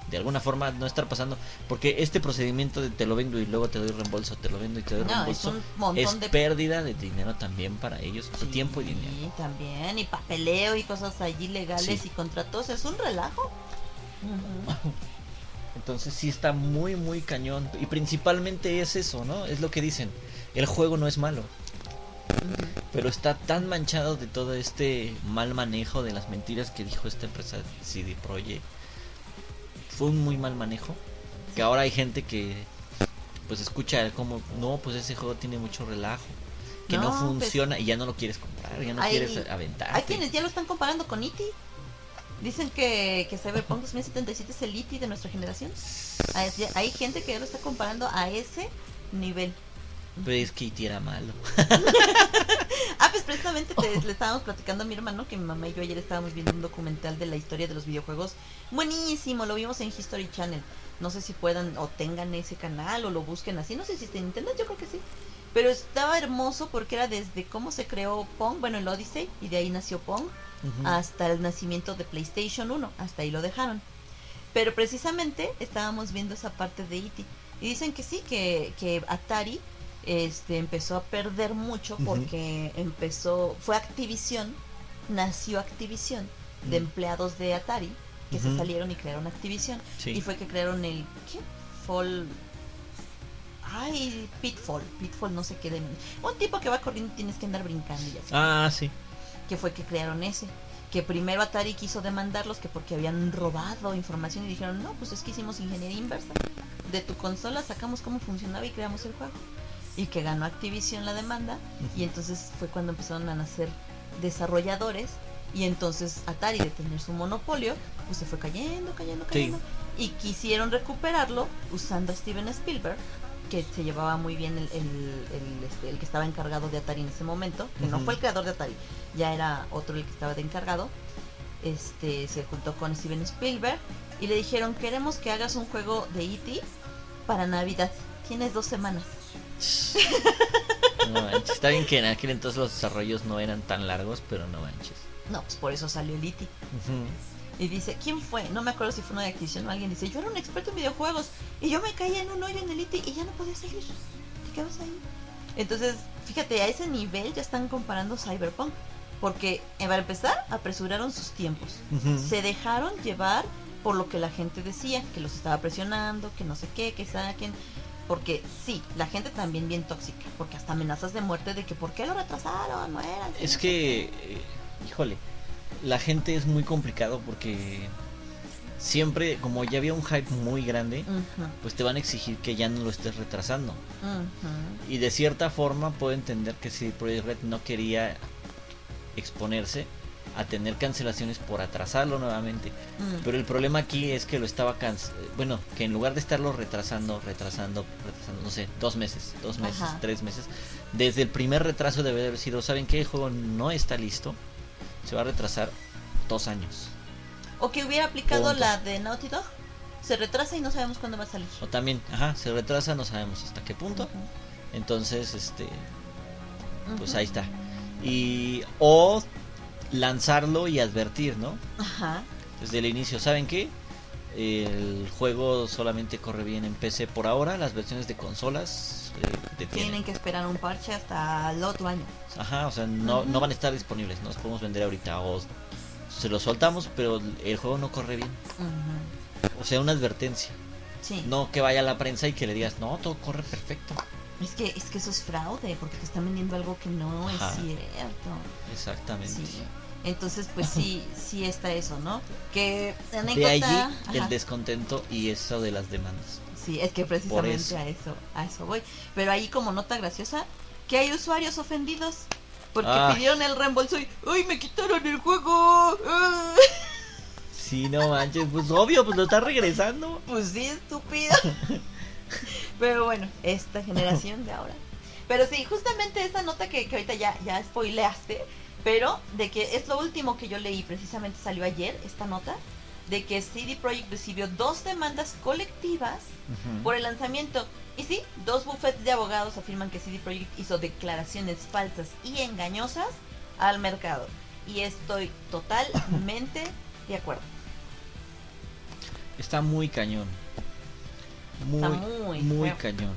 C: de alguna forma no estar pasando. Porque este procedimiento de te lo vendo y luego te doy reembolso, te lo vendo y te doy
B: No, es
C: reembolso.
B: montón
C: Es
B: de
C: pérdida de dinero también para ellos,
B: Sí,
C: tiempo y dinero.
B: también, y papeleo y cosas allí legales
C: Sí.
B: y contratos, es un relajo. Ujú.
C: Entonces sí está muy, muy cañón. Y principalmente es eso, ¿no? Es lo que dicen. El juego no es malo. Pero está tan manchado de todo este mal manejo de las mentiras que dijo esta empresa CD Projekt. Fue un muy mal manejo. Que ahora hay gente que pues escucha como, no, pues ese juego tiene mucho relajo. Que no,
B: No, pues,
C: funciona y ya no lo quieres comprar, ya no
B: hay-
C: quieres aventar.
B: Hay quienes ya lo están comparando con E.T. Dicen que, que Cyberpunk 2077 es el E.T. de nuestra generación. Hay, hay gente que ya lo está comparando a ese nivel.
C: Pero es que E.T. era malo.
B: Ah, pues precisamente te- le estábamos platicando a mi hermano que mi mamá y yo ayer estábamos viendo un documental de la historia de los videojuegos. Buenísimo, lo vimos en History Channel. No sé si puedan o tengan ese canal o lo busquen así. No sé si está en internet, yo creo que sí. Pero estaba hermoso porque era desde cómo se creó Pong, bueno, el Odyssey, y de ahí nació Pong, Hasta el nacimiento de PlayStation 1. Hasta ahí lo dejaron. Pero precisamente estábamos viendo esa parte de E.T. Y dicen que sí, que, que Atari este, empezó a perder mucho porque empezó, fue Activision, nació Activision de empleados de Atari que se salieron y crearon Activision.
C: Sí.
B: Y fue que crearon el, ¿qué? Fall... Ay, Pitfall, Pitfall no sé qué de... Un tipo que va corriendo y tienes que andar brincando y así
C: Ah, sí.
B: Que fue que crearon ese. Que primero Atari quiso demandarlos que porque habían robado información y dijeron, no, pues es que hicimos ingeniería inversa. De tu consola sacamos cómo funcionaba y creamos el juego. Y que ganó Activision la demanda y entonces fue cuando empezaron a nacer desarrolladores y entonces Atari de tener su monopolio pues se fue cayendo, cayendo,
C: Sí.
B: cayendo y quisieron recuperarlo usando a Steven Spielberg que se llevaba muy bien el, el, el, este, el que estaba encargado de Atari en ese momento, que no fue el creador de Atari, ya era otro el que estaba de encargado. Este se juntó con Steven Spielberg y le dijeron queremos que hagas un juego de E.T. para Navidad. Tienes dos semanas.
C: No manches. Está bien que en aquel entonces los desarrollos no eran tan largos, pero no manches.
B: No, pues por eso salió el E.T.
C: Ujú.
B: Y dice, ¿quién fue? No me acuerdo si fue una de Activision o alguien. Dice, yo era un experto en videojuegos y yo me caía en un hoyo en el IT y ya no podía seguir. Te quedas ahí. Entonces, fíjate, a ese nivel ya están comparando Cyberpunk. Porque, eh, para empezar, apresuraron sus tiempos.
C: Ujú.
B: Se dejaron llevar por lo que la gente decía, que los estaba presionando, que no sé qué, que saquen. Porque sí, la gente también bien tóxica, porque hasta amenazas de muerte de que ¿por qué lo retrasaron? No era
C: Es que, eh, híjole, la gente es muy complicado porque siempre, como ya había un hype muy grande, pues te van a exigir que ya no lo estés retrasando. Y de cierta forma puedo entender que si Projekt Red no quería exponerse a tener cancelaciones por atrasarlo nuevamente.
B: Mm.
C: Pero el problema aquí es que lo estaba bueno, que en lugar de estarlo retrasando, retrasando, retrasando, no sé, dos meses, dos meses, tres meses, desde el primer retraso debe haber sido, ¿saben qué? El juego no está listo, se va a retrasar dos años.
B: O que hubiera aplicado
C: Punto.
B: la de Naughty Dog. Se retrasa y no sabemos cuándo va a salir.
C: O también, ajá, se retrasa, no sabemos hasta qué punto. Entonces, este, pues ahí está. Y o lanzarlo y advertir, ¿no?
B: Ajá.
C: Desde el inicio, ¿saben qué? El juego solamente corre bien en PC por ahora, las versiones de consolas eh.
B: Tienen que esperar un parche hasta el otro año.
C: Ajá, o sea, no, no van a estar disponibles, no los podemos vender ahorita o se los soltamos, pero el juego no corre bien. O sea, una advertencia.
B: Sí.
C: No que vaya a la prensa y que le digas, no, todo corre perfecto.
B: Es que, es que eso es fraude, porque te están vendiendo algo que no
C: Ajá.
B: es cierto.
C: Exactamente.
B: Sí. Entonces, pues sí, sí está eso, ¿no? Que anécdota.
C: De allí
B: ajá.
C: el descontento y eso de las demandas.
B: Sí, es que precisamente
C: eso.
B: a eso, a eso voy. Pero ahí como nota graciosa, que hay usuarios ofendidos porque
C: Ah.
B: pidieron el reembolso y ¡Uy, me quitaron el juego! ¡Ah!
C: Sí, no manches, pues obvio, pues lo está regresando.
B: Pues sí, estúpido. Pero bueno, esta generación de ahora. Pero sí, justamente esa nota que, que ahorita ya, ya spoileaste, pero de que es lo último que yo leí, precisamente salió ayer esta nota, de que CD Projekt recibió dos demandas colectivas por el lanzamiento. Y sí, dos bufetes de abogados afirman que CD Projekt hizo declaraciones falsas y engañosas al mercado. Y estoy totalmente de acuerdo.
C: Está muy cañón. Muy,
B: Está muy
C: muy cañón.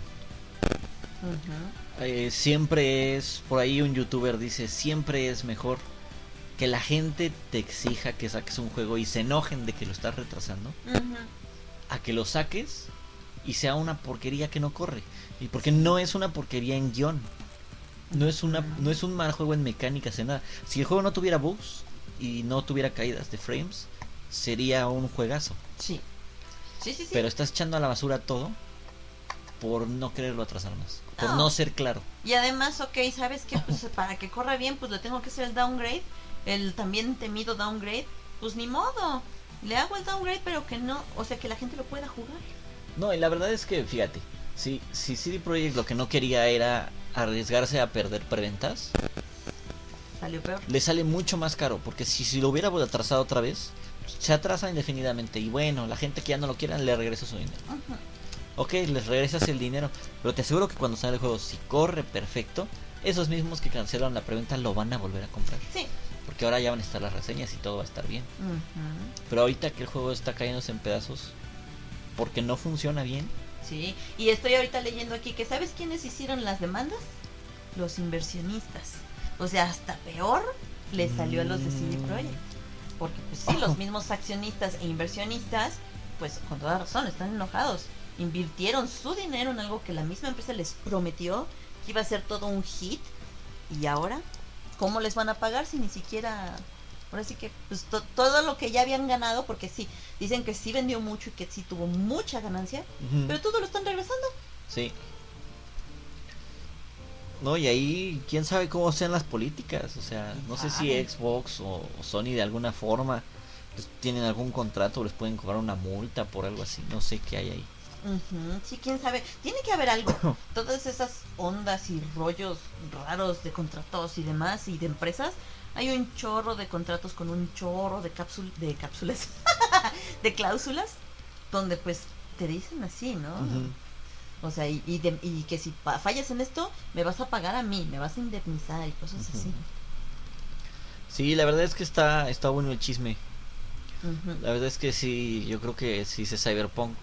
B: Ujú.
C: Eh, siempre es, por ahí un youtuber dice, siempre es mejor que la gente te exija que saques un juego y se enojen de que lo estás retrasando, a que lo saques y sea una porquería que no corre. Y porque no es una porquería en guion. No es una no es un mal juego en mecánicas en nada. Si el juego no tuviera bugs y no tuviera caídas de frames, sería un juegazo.
B: Sí. Sí, sí, sí.
C: Pero estás echando a la basura todo por no quererlo atrasar más, por
B: No.
C: no ser claro.
B: Y además, ok, ¿sabes qué? Pues para que corra bien, pues le tengo que hacer el downgrade. El también temido downgrade. Pues ni modo. Le hago el downgrade, pero que no. O sea, que la gente lo pueda jugar.
C: No, y la verdad es que, fíjate, si, si CD Projekt lo que no quería era arriesgarse a perder preventas,
B: Salió peor.
C: le sale mucho más caro, porque si, si lo hubiera atrasado otra vez, se atrasa indefinidamente. Y bueno, la gente que ya no lo quiera le regresa su dinero. Ok, les regresas el dinero, pero te aseguro que cuando sale el juego, si corre perfecto, esos mismos que cancelaron la preventa lo van a volver a comprar.
B: Sí.
C: Porque ahora ya van a estar las reseñas y todo va a estar bien.
B: Ujú.
C: Pero ahorita que el juego está cayéndose en pedazos, porque no funciona bien,
B: Sí. Y estoy ahorita leyendo aquí que ¿sabes quiénes hicieron las demandas? Los inversionistas. O sea, hasta peor le salió a los de CD
C: Mm.
B: Projekt. Porque pues sí, los mismos accionistas e inversionistas, pues con toda razón, están enojados. Invirtieron su dinero en algo que la misma empresa les prometió que iba a ser todo un hit. Y ahora, ¿cómo les van a pagar si ni siquiera... Ahora sí que pues, to- todo lo que ya habían ganado, porque sí, dicen que sí vendió mucho y que sí tuvo mucha ganancia, pero todo lo están regresando.
C: Sí. No, y ahí quién sabe cómo sean las políticas. O sea, no sé si? Xbox o, o Sony de alguna forma pues, tienen algún contrato les pueden cobrar una multa por algo así. No sé qué hay ahí.
B: Ujú, Sí, quién sabe. Tiene que haber algo. Todas esas ondas y rollos raros de contratos y demás y de empresas. Hay un chorro de contratos con un chorro de cápsul de cápsulas, de cláusulas, donde pues te dicen así, ¿no? O sea, y, y, de- y que si pa- fallas en esto, me vas a pagar a mí, me vas a indemnizar y cosas así.
C: Sí, la verdad es que está, está bueno el chisme. La verdad es que sí, yo creo que si dice Cyberpunk,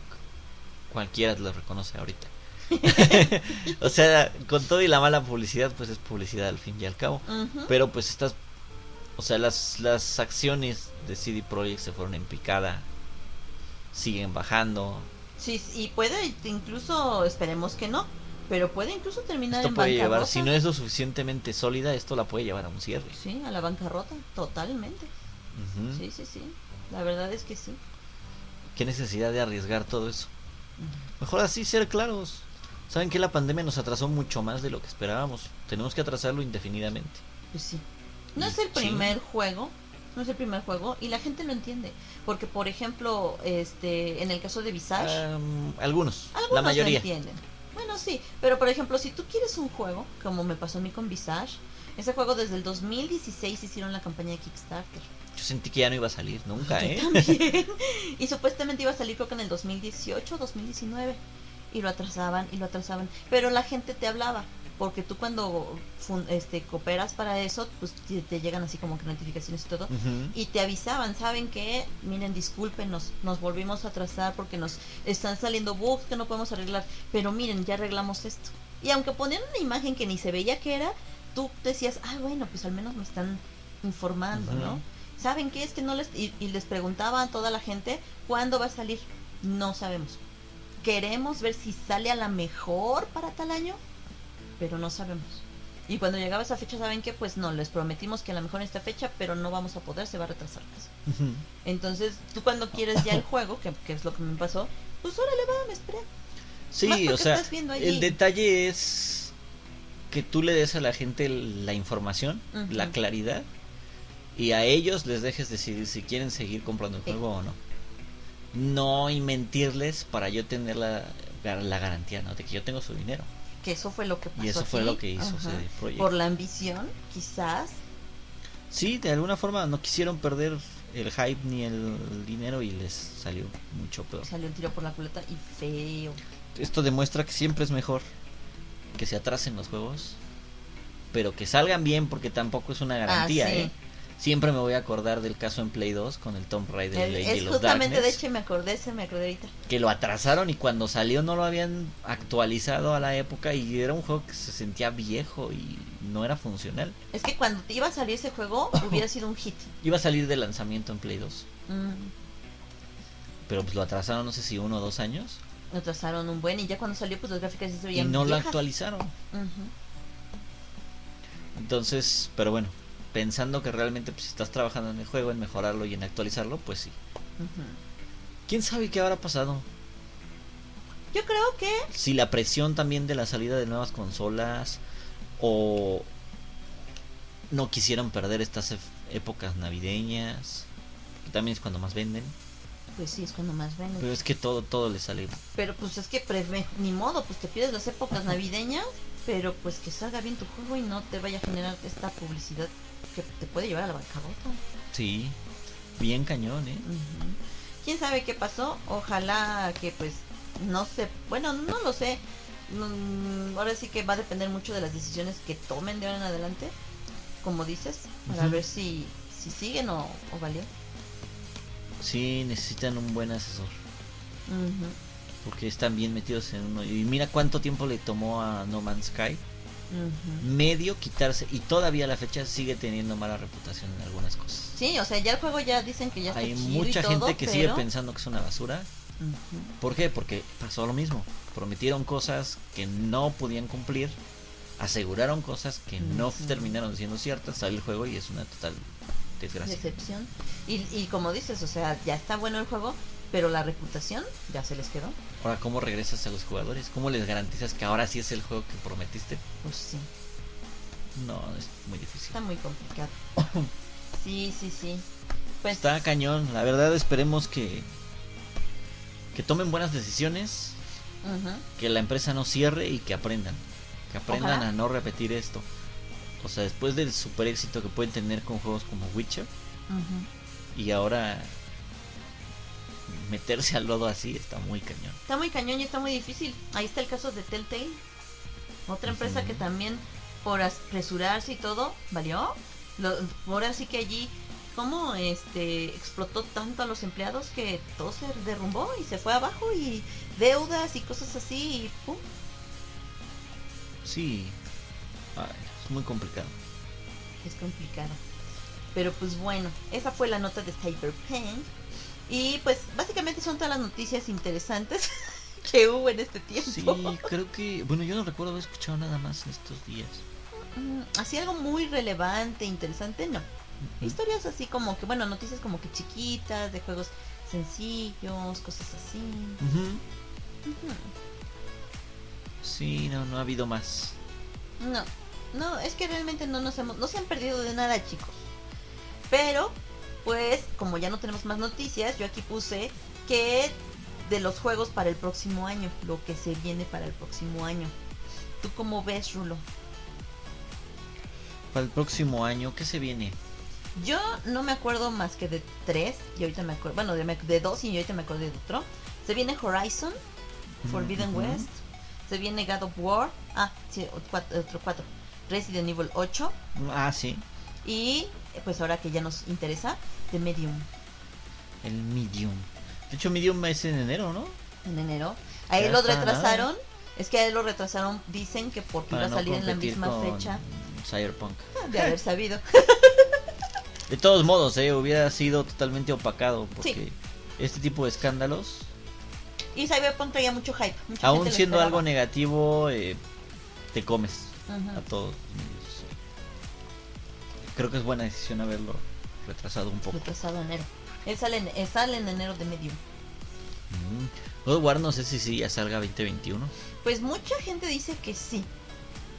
C: cualquiera lo reconoce ahorita. o sea, con todo y la mala publicidad, pues es publicidad al fin y al cabo. Pero pues estas, o sea, las, las acciones de CD Projekt se fueron en picada, siguen bajando.
B: Sí, y puede incluso, esperemos que no, pero puede incluso terminar
C: Esto
B: en
C: puede llevar, si no es lo suficientemente sólida, esto la puede llevar a un cierre.
B: Sí, a la bancarrota, totalmente. Sí, sí, sí. La verdad es que sí.
C: qué necesidad de arriesgar todo eso. Mejor así ser claros. Saben que la pandemia nos atrasó mucho más de lo que esperábamos. Tenemos que atrasarlo indefinidamente.
B: Pues sí. No
C: Y
B: es el primer juego, no es el primer juego y la gente lo entiende, porque por ejemplo, este, en el caso de Visage,
C: algunos,
B: algunos
C: la mayoría.
B: lo entienden. Bueno, sí, pero por ejemplo, si tú quieres un juego, como me pasó a mí con Visage, ese juego desde el 2016 hicieron la campaña de Kickstarter.
C: Yo sentí que ya no iba a salir nunca, ¿eh?
B: También. y supuestamente iba a salir creo que en el 2018 2019 y lo atrasaban y lo atrasaban, pero la gente te hablaba porque tú cuando este cooperas para eso, pues te, te llegan así como que notificaciones y todo y te avisaban, ¿saben qué? Miren, discúlpenos, nos volvimos a atrasar porque nos están saliendo bugs que no podemos arreglar, pero miren, ya arreglamos esto. Y aunque ponían una imagen que ni se veía que era, tú decías, ah, bueno, pues al menos me están informando. ¿no? ¿Saben qué? Es que no les... Y, y les preguntaban a toda la gente, ¿cuándo va a salir? No sabemos. Queremos ver si sale a la mejor para tal año, pero no sabemos. Y cuando llegaba esa fecha, ¿saben qué? Pues no, les prometimos que a lo mejor en esta fecha, pero no vamos a poder, se va a retrasar más. Entonces, tú cuando quieres ya el juego, que, que es lo que me pasó, pues órale, va, me esperé.
C: Sí, o sea, el detalle es que tú le des a la gente la información, la claridad, y a ellos les dejes decidir si quieren seguir comprando el
B: Sí.
C: juego o no. No y mentirles para yo tener la, la garantía, ¿no? De que yo tengo su dinero.
B: Que eso fue lo que pasó.
C: Y eso fue lo que hizo. CD.
B: Por la ambición, quizás.
C: Sí, de alguna forma no quisieron perder el hype ni el dinero y les salió mucho peor.
B: Salió el tiro por la culata y feo.
C: Esto demuestra que siempre es mejor que se atrasen los juegos, pero que salgan bien porque tampoco es una garantía,
B: Ah, sí.
C: ¿eh? Siempre me voy a acordar del caso en Play 2 con el Tomb Raider
B: El-
C: Legend
B: es
C: of
B: justamente, de hecho, me acordé, se me acordé ahorita.
C: que lo atrasaron y cuando salió no lo habían actualizado a la época y era un juego que se sentía viejo y no era funcional.
B: Es que cuando iba a salir ese juego, hubiera sido un hit.
C: Iba a salir de lanzamiento en Play 2,
B: Mm,
C: pero pues lo atrasaron no sé si uno o dos años
B: lo atrasaron un buen y ya cuando salió, pues las gráficas ya se
C: y
B: veían
C: no lo actualizaron. Entonces, pero bueno, pensando que realmente pues, estás trabajando en el juego, en mejorarlo y en actualizarlo, pues sí. ¿Quién sabe qué habrá pasado?
B: Yo creo que
C: Si la presión también de la salida de nuevas consolas o no quisieron perder estas épocas navideñas, que también es cuando más venden,
B: pues sí, es cuando más ven.
C: pero es que todo todo le sale.
B: Pero pues es que ni modo, pues te pides las épocas navideñas, pero pues que salga bien tu juego y no te vaya a generar esta publicidad que te puede llevar a la bancarrota.
C: Sí, bien cañón, ¿eh?
B: ¿Quién sabe qué pasó? Ojalá que pues no sé, bueno, no lo sé. Mm, ahora sí que va a depender mucho de las decisiones que tomen de ahora en adelante, como dices, para ver si si siguen o, o valió.
C: Sí, necesitan un buen asesor. Porque están bien metidos en uno. Y mira cuánto tiempo le tomó a No Man's Sky. Medio quitarse y todavía a la fecha sigue teniendo mala reputación en algunas cosas.
B: Sí, o sea, ya el juego ya dicen que ya está
C: Hay mucha
B: y todo,
C: gente que sigue pensando que es una basura. ¿Por qué? Porque pasó lo mismo. Prometieron cosas que no podían cumplir, aseguraron cosas que no terminaron siendo ciertas, sale el juego y es una total desgracia.
B: decepción. Y, y como dices, o sea, ya está bueno el juego, pero la reputación ya se les quedó.
C: Ahora, ¿cómo regresas a los jugadores? ¿Cómo les garantizas que ahora sí es el juego que prometiste?
B: Pues sí,
C: No, es muy difícil.
B: está muy complicado. Sí, sí, sí. Pues
C: Está cañón, la verdad esperemos que que tomen buenas decisiones
B: ujú,
C: que la empresa no cierre y que aprendan. Que aprendan
B: Ojalá.
C: a no repetir esto. O sea, después del super éxito que pueden tener con juegos como Witcher
B: ujú.
C: y ahora meterse al lodo así está muy cañón.
B: está muy cañón y está muy difícil. Ahí está el caso de Telltale. Otra empresa que también por apresurarse y todo, ¿valió? Lo, ahora sí que allí como este explotó tanto a los empleados que todo se derrumbó y se fue abajo y deudas y cosas así y pum,
C: Sí, ay, es muy complicado.
B: es complicado. Pero pues bueno, esa fue la nota de Cyberpunk. Y pues básicamente son todas las noticias interesantes que hubo en este tiempo.
C: Sí, creo que, bueno, yo no recuerdo haber escuchado nada más en estos días.
B: Mm, Así algo muy relevante, interesante, no. Historias así como que, bueno, noticias como que chiquitas, de juegos sencillos, cosas así.
C: Sí, no, no ha habido más.
B: No, no, es que realmente no nos hemos, no se han perdido de nada, chicos. Pero, pues, como ya no tenemos más noticias, yo aquí puse que de los juegos para el próximo año, lo que se viene para el próximo año. ¿Tú cómo ves, Rulo?
C: Para el próximo año, ¿qué se viene?
B: Yo no me acuerdo más que de tres, y ahorita me acuerdo, bueno, de, de dos y ahorita me acuerdo de otro. Se viene Horizon, Forbidden. West, se viene God of War, ah, sí, otro cuatro, Resident Evil 8,
C: Ah, sí.
B: y pues ahora que ya nos interesa, The Medium,
C: El Medium. De hecho, Medium es en enero, ¿no?
B: en enero. A él
C: Ya
B: lo retrasaron, es que a él lo retrasaron, dicen que porque iba a
C: no
B: salir en la misma
C: con
B: fecha
C: Cyberpunk.
B: de haber sabido.
C: De todos modos, eh, hubiera sido totalmente opacado porque
B: Sí.
C: este tipo de escándalos,
B: Y Cyberpunk traía mucho hype. mucha
C: aún siendo algo negativo, eh, te comes a todos. Creo que es buena decisión haberlo retrasado un poco.
B: Retrasado en enero. Él sale en, él sale en enero de Medium.
C: Mm. God of War no sé si sí ya salga 2021.
B: Pues mucha gente dice que sí.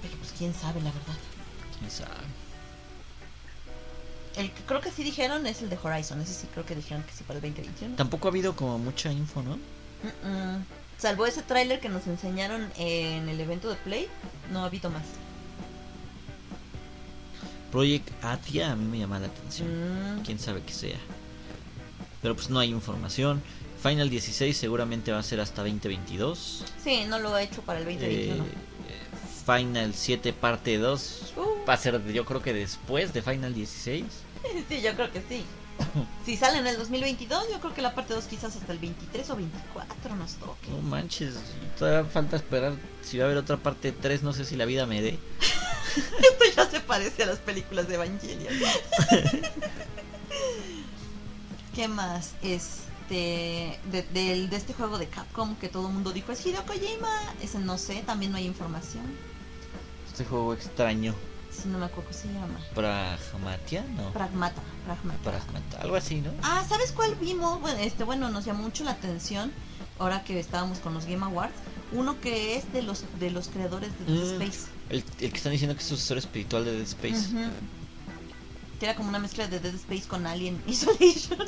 B: Pero pues quién sabe la verdad.
C: Quién sabe.
B: El que creo que sí dijeron es el de Horizon. Ese sí creo que dijeron que sí para el 2021.
C: Tampoco ha habido como mucha info, ¿no?
B: Mm-mm. Salvo ese tráiler que nos enseñaron en el evento de Play, no ha habido más.
C: Project Atia a mí me llama la atención.
B: Mm.
C: Quién sabe qué sea. Pero pues no hay información. Final 16 seguramente va a ser hasta 2022.
B: Sí, no lo ha hecho para el 2021.
C: Eh, Final 7 parte 2
B: Uh.
C: va a ser yo creo que después de Final 16.
B: sí, yo creo que sí. Si sale en el 2022, yo creo que la parte 2 quizás hasta el 23 o 24 nos toque.
C: No manches, todavía falta esperar si va a haber otra parte 3, no sé si la vida me dé.
B: Esto ya se parece a las películas de Evangelion. ¿Qué más? Este. De, del- de este juego de Capcom que todo el mundo dijo es Hideo Kojima. Ese no sé, también no hay información.
C: Este juego extraño.
B: Si no me acuerdo cómo se llama.
C: Pragmatia, no.
B: Pragmata. Pragmata.
C: Pragmata, algo así, ¿no?
B: Ah, ¿sabes cuál vimos? Bueno, este, bueno, nos llamó mucho la atención ahora que estábamos con los Game Awards. Uno que es de los de los creadores de Dead
C: Mm.
B: Space.
C: El, el que están diciendo que es sucesor espiritual de Dead Space.
B: Que era como una mezcla de Dead Space con Alien Isolation.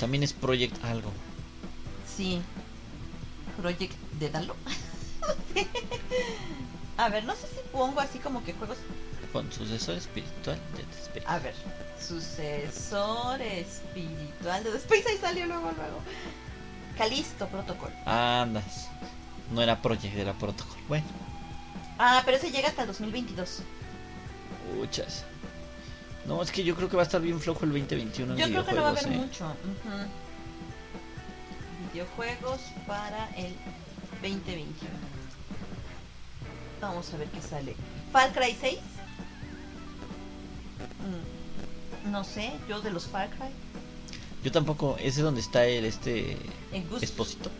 C: También es Project algo.
B: Sí. Project Dédalo. A ver, no sé si pongo así como que juegos.
C: Con sucesor espiritual de Dead Space.
B: A ver. Sucesor espiritual de Dead Space. Ahí salió luego, luego. Calisto Protocol.
C: Andas. No era Project, era Protocol. Bueno,
B: Ah, pero ese llega hasta el 2022.
C: muchas. No, es que yo creo que va a estar bien flojo el 2021 en
B: Yo creo que no va a haber
C: ¿eh?
B: mucho. Videojuegos para el 2021. Vamos a ver qué sale. Far Cry 6. Mm, No sé, yo de los Far Cry.
C: Yo tampoco, ese es donde está el este Esposito.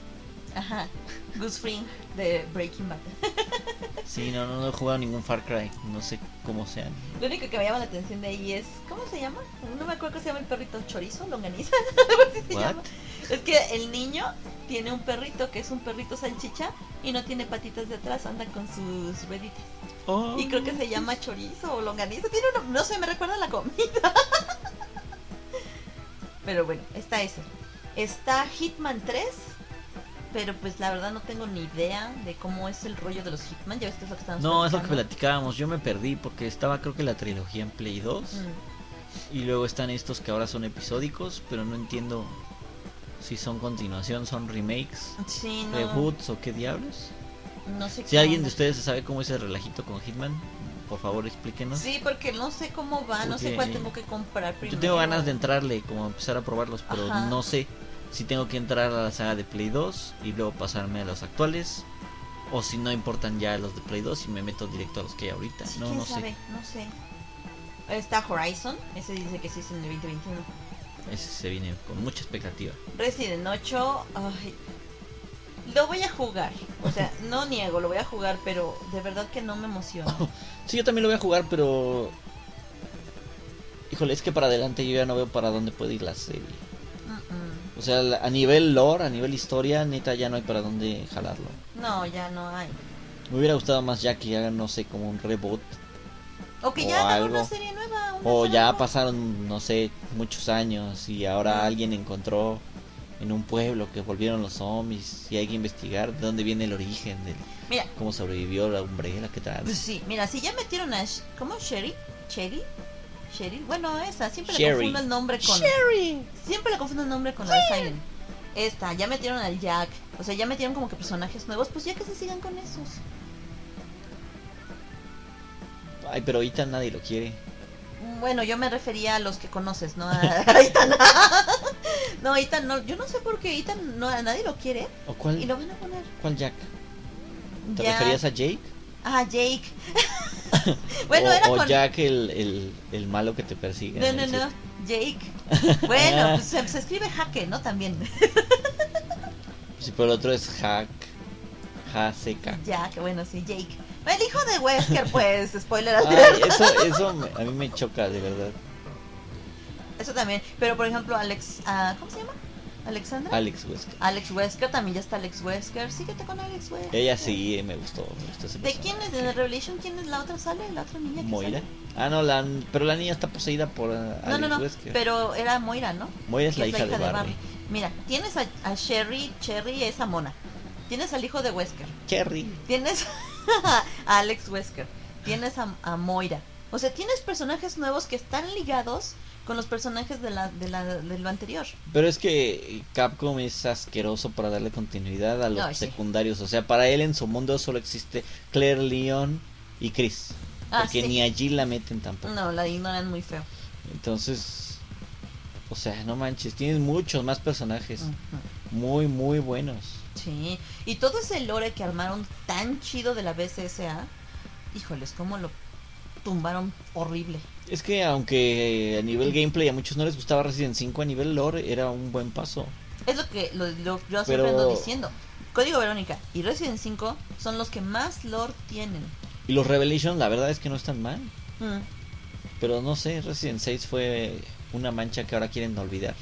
B: Ajá. Goose Fring de Breaking Bad.
C: Sí, no, no, no he jugado ningún Far Cry, no sé cómo sean.
B: Lo único que me llama la atención de ahí es. ¿Cómo se llama? No me acuerdo cómo se llama el perrito. ¿Chorizo? ¿Longaniza? Algo así se llama. Es que el niño tiene un perrito que es un perrito salchicha y no tiene patitas de atrás, anda con sus rueditas.
C: Oh,
B: Y creo que se llama chorizo o longaniza. Tiene uno, no sé, me recuerda a la comida. Pero bueno, está ese. Está Hitman 3. Pero pues la verdad no tengo ni idea de cómo es el rollo de los Hitman. Ya ves que es lo que estamos
C: No, es lo que platicábamos, yo me perdí porque estaba creo que la trilogía en Play 2
B: Mm.
C: y luego están estos que ahora son episódicos, pero no entiendo si son continuación, son remakes,
B: Sí, no.
C: reboots o qué diablos.
B: No sé
C: Si alguien de ustedes sabe cómo es el relajito con Hitman, por favor explíquenos.
B: Sí, porque no sé cómo va, no sé cuál tengo que comprar primero.
C: Yo tengo ganas de entrarle, como empezar a probarlos, pero
B: Ajá.
C: no sé si tengo que entrar a la saga de Play 2 y luego pasarme a los actuales. O si no importan ya los de Play 2 y me meto directo a los que hay ahorita.
B: Sí,
C: no,
B: quién
C: no
B: sabe,
C: sé.
B: no sé. Está Horizon, ese dice que sí es en el 2021.
C: Ese se viene con mucha expectativa.
B: Resident 8, ay, lo voy a jugar. O sea, no niego, lo voy a jugar, pero de verdad que no me emociona.
C: Sí, yo también lo voy a jugar, pero. Híjole, es que para adelante yo ya no veo para dónde puede ir la serie. O sea, a nivel lore, a nivel historia, neta ya no hay para dónde jalarlo.
B: No, ya no hay.
C: Me hubiera gustado más ya que hagan, no sé, como un reboot.
B: O que ya hagan una
C: algo.
B: serie nueva. una
C: O
B: serie
C: ya
B: nueva.
C: pasaron, no sé, muchos años y ahora
B: Ah.
C: alguien encontró en un pueblo que volvieron los zombies y hay que investigar de dónde viene el origen, de
B: Mira,
C: cómo sobrevivió la umbrella, qué tal.
B: pues sí, mira, si ya metieron a. ¿Cómo? ¿Sherry? ¿Sherry? ¿Sherry? Bueno, esa, siempre le
C: Sherry.
B: confundo el nombre con. Siempre le confundo el nombre con Silent. Esta, ya metieron al Jack. O sea, ya metieron como que personajes nuevos. Pues ya que se sigan con esos.
C: Ay, pero ahorita nadie lo quiere.
B: Bueno, yo me refería a los que conoces, ¿no? A Ethan. no, Ethan no. Yo no sé por qué Ethan no, a nadie lo quiere.
C: ¿O cuál,
B: Y lo van a poner.
C: cuál Jack? ¿Te
B: Jack.
C: referías a Jake?
B: Ah, Jake. bueno,
C: o,
B: era
C: o
B: con.
C: Jack el, el, el malo que te persigue.
B: No, no, no.
C: set.
B: Jake. Bueno, pues se, se escribe Jaque, ¿no? También.
C: Sí, pero el otro es Hack.
B: Jack, bueno, sí, Jake. El hijo de Wesker, pues, spoiler
C: Ay, eso, eso me- a mí me choca, de verdad.
B: Eso también. Pero por ejemplo, Alex. ah, ¿Cómo se llama? ¿Alexandra?
C: Alex Wesker.
B: Alex Wesker, también ya está Alex Wesker. Síguete con Alex Wesker.
C: Ella sí me gustó. me gustó ese
B: ¿De quién es? ¿De Revelation? ¿Quién es la otra sale? ¿La otra niña que
C: Moira.
B: sale?
C: Ah, no, la, pero la niña está poseída por uh,
B: No, no,
C: Alex
B: no.
C: Wesker.
B: Pero era Moira, ¿no?
C: Moira es la hija, de Barney.
B: Mira, tienes a, a Sherry. Cherry esa mona. Tienes al hijo de Wesker.
C: Cherry.
B: Tienes a Alex Wesker. Tienes a, a Moira. O sea, tienes personajes nuevos que están ligados con los personajes de, la, de, la, de lo anterior.
C: Pero es que Capcom es asqueroso para darle continuidad a los
B: Ay, sí.
C: secundarios. O sea, para él en su mundo solo existe Claire, Leon y Chris.
B: Ah,
C: porque
B: sí.
C: ni allí la meten tampoco.
B: No, la ignoran muy feo.
C: Entonces, o sea, no manches, tienes muchos más personajes. Muy, muy buenos.
B: Sí, y todo ese lore que armaron tan chido de la BCSA, híjoles, cómo lo tumbaron horrible.
C: Es que aunque a nivel gameplay a muchos no les gustaba Resident 5, a nivel lore era un buen paso.
B: Es lo que lo, lo- yo siempre
C: Pero-
B: ando diciendo. Código Verónica y Resident 5 son los que más lore tienen.
C: Y los Revelations, la verdad es que no están mal.
B: Mm.
C: Pero no sé, Resident 6 fue una mancha que ahora quieren olvidar.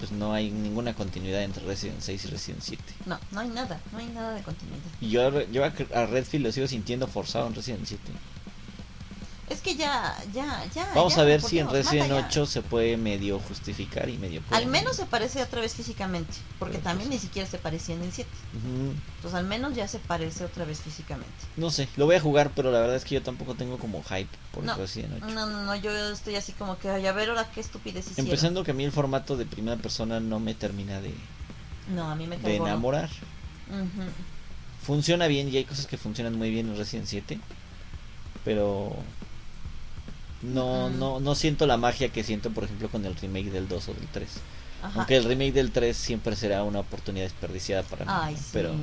C: Pues no hay ninguna continuidad entre Resident 6 y Resident 7.
B: No, no hay nada, no hay nada de continuidad.
C: Y yo, yo a a Redfield lo sigo sintiendo forzado en Resident 7.
B: Es que ya, ya, ya.
C: Vamos
B: ya,
C: a ver si en Resident
B: mata ya.
C: 8 se puede medio justificar y medio...
B: Al menos se parece otra vez físicamente, porque
C: Pero,
B: también
C: pues-
B: ni siquiera se parecía en el 7.
C: Ujú.
B: Entonces al menos ya se parece otra vez físicamente.
C: No sé, lo voy a jugar, pero la verdad es que yo tampoco tengo como hype por
B: No,
C: Resident 8.
B: No, no, no, yo estoy así como que, ay, a ver ahora qué estupidez hicieron.
C: Empezando que a mí el formato de primera persona no me termina de,
B: No, a mí me
C: de enamorar. Funciona bien y hay cosas que funcionan muy bien en Resident 7. Pero no,
B: Mm.
C: no, no siento la magia que siento, por ejemplo, con el remake del 2 o del 3.
B: Ajá.
C: Aunque el remake del 3 siempre será una oportunidad desperdiciada para mí.
B: Ay, sí.
C: Pero,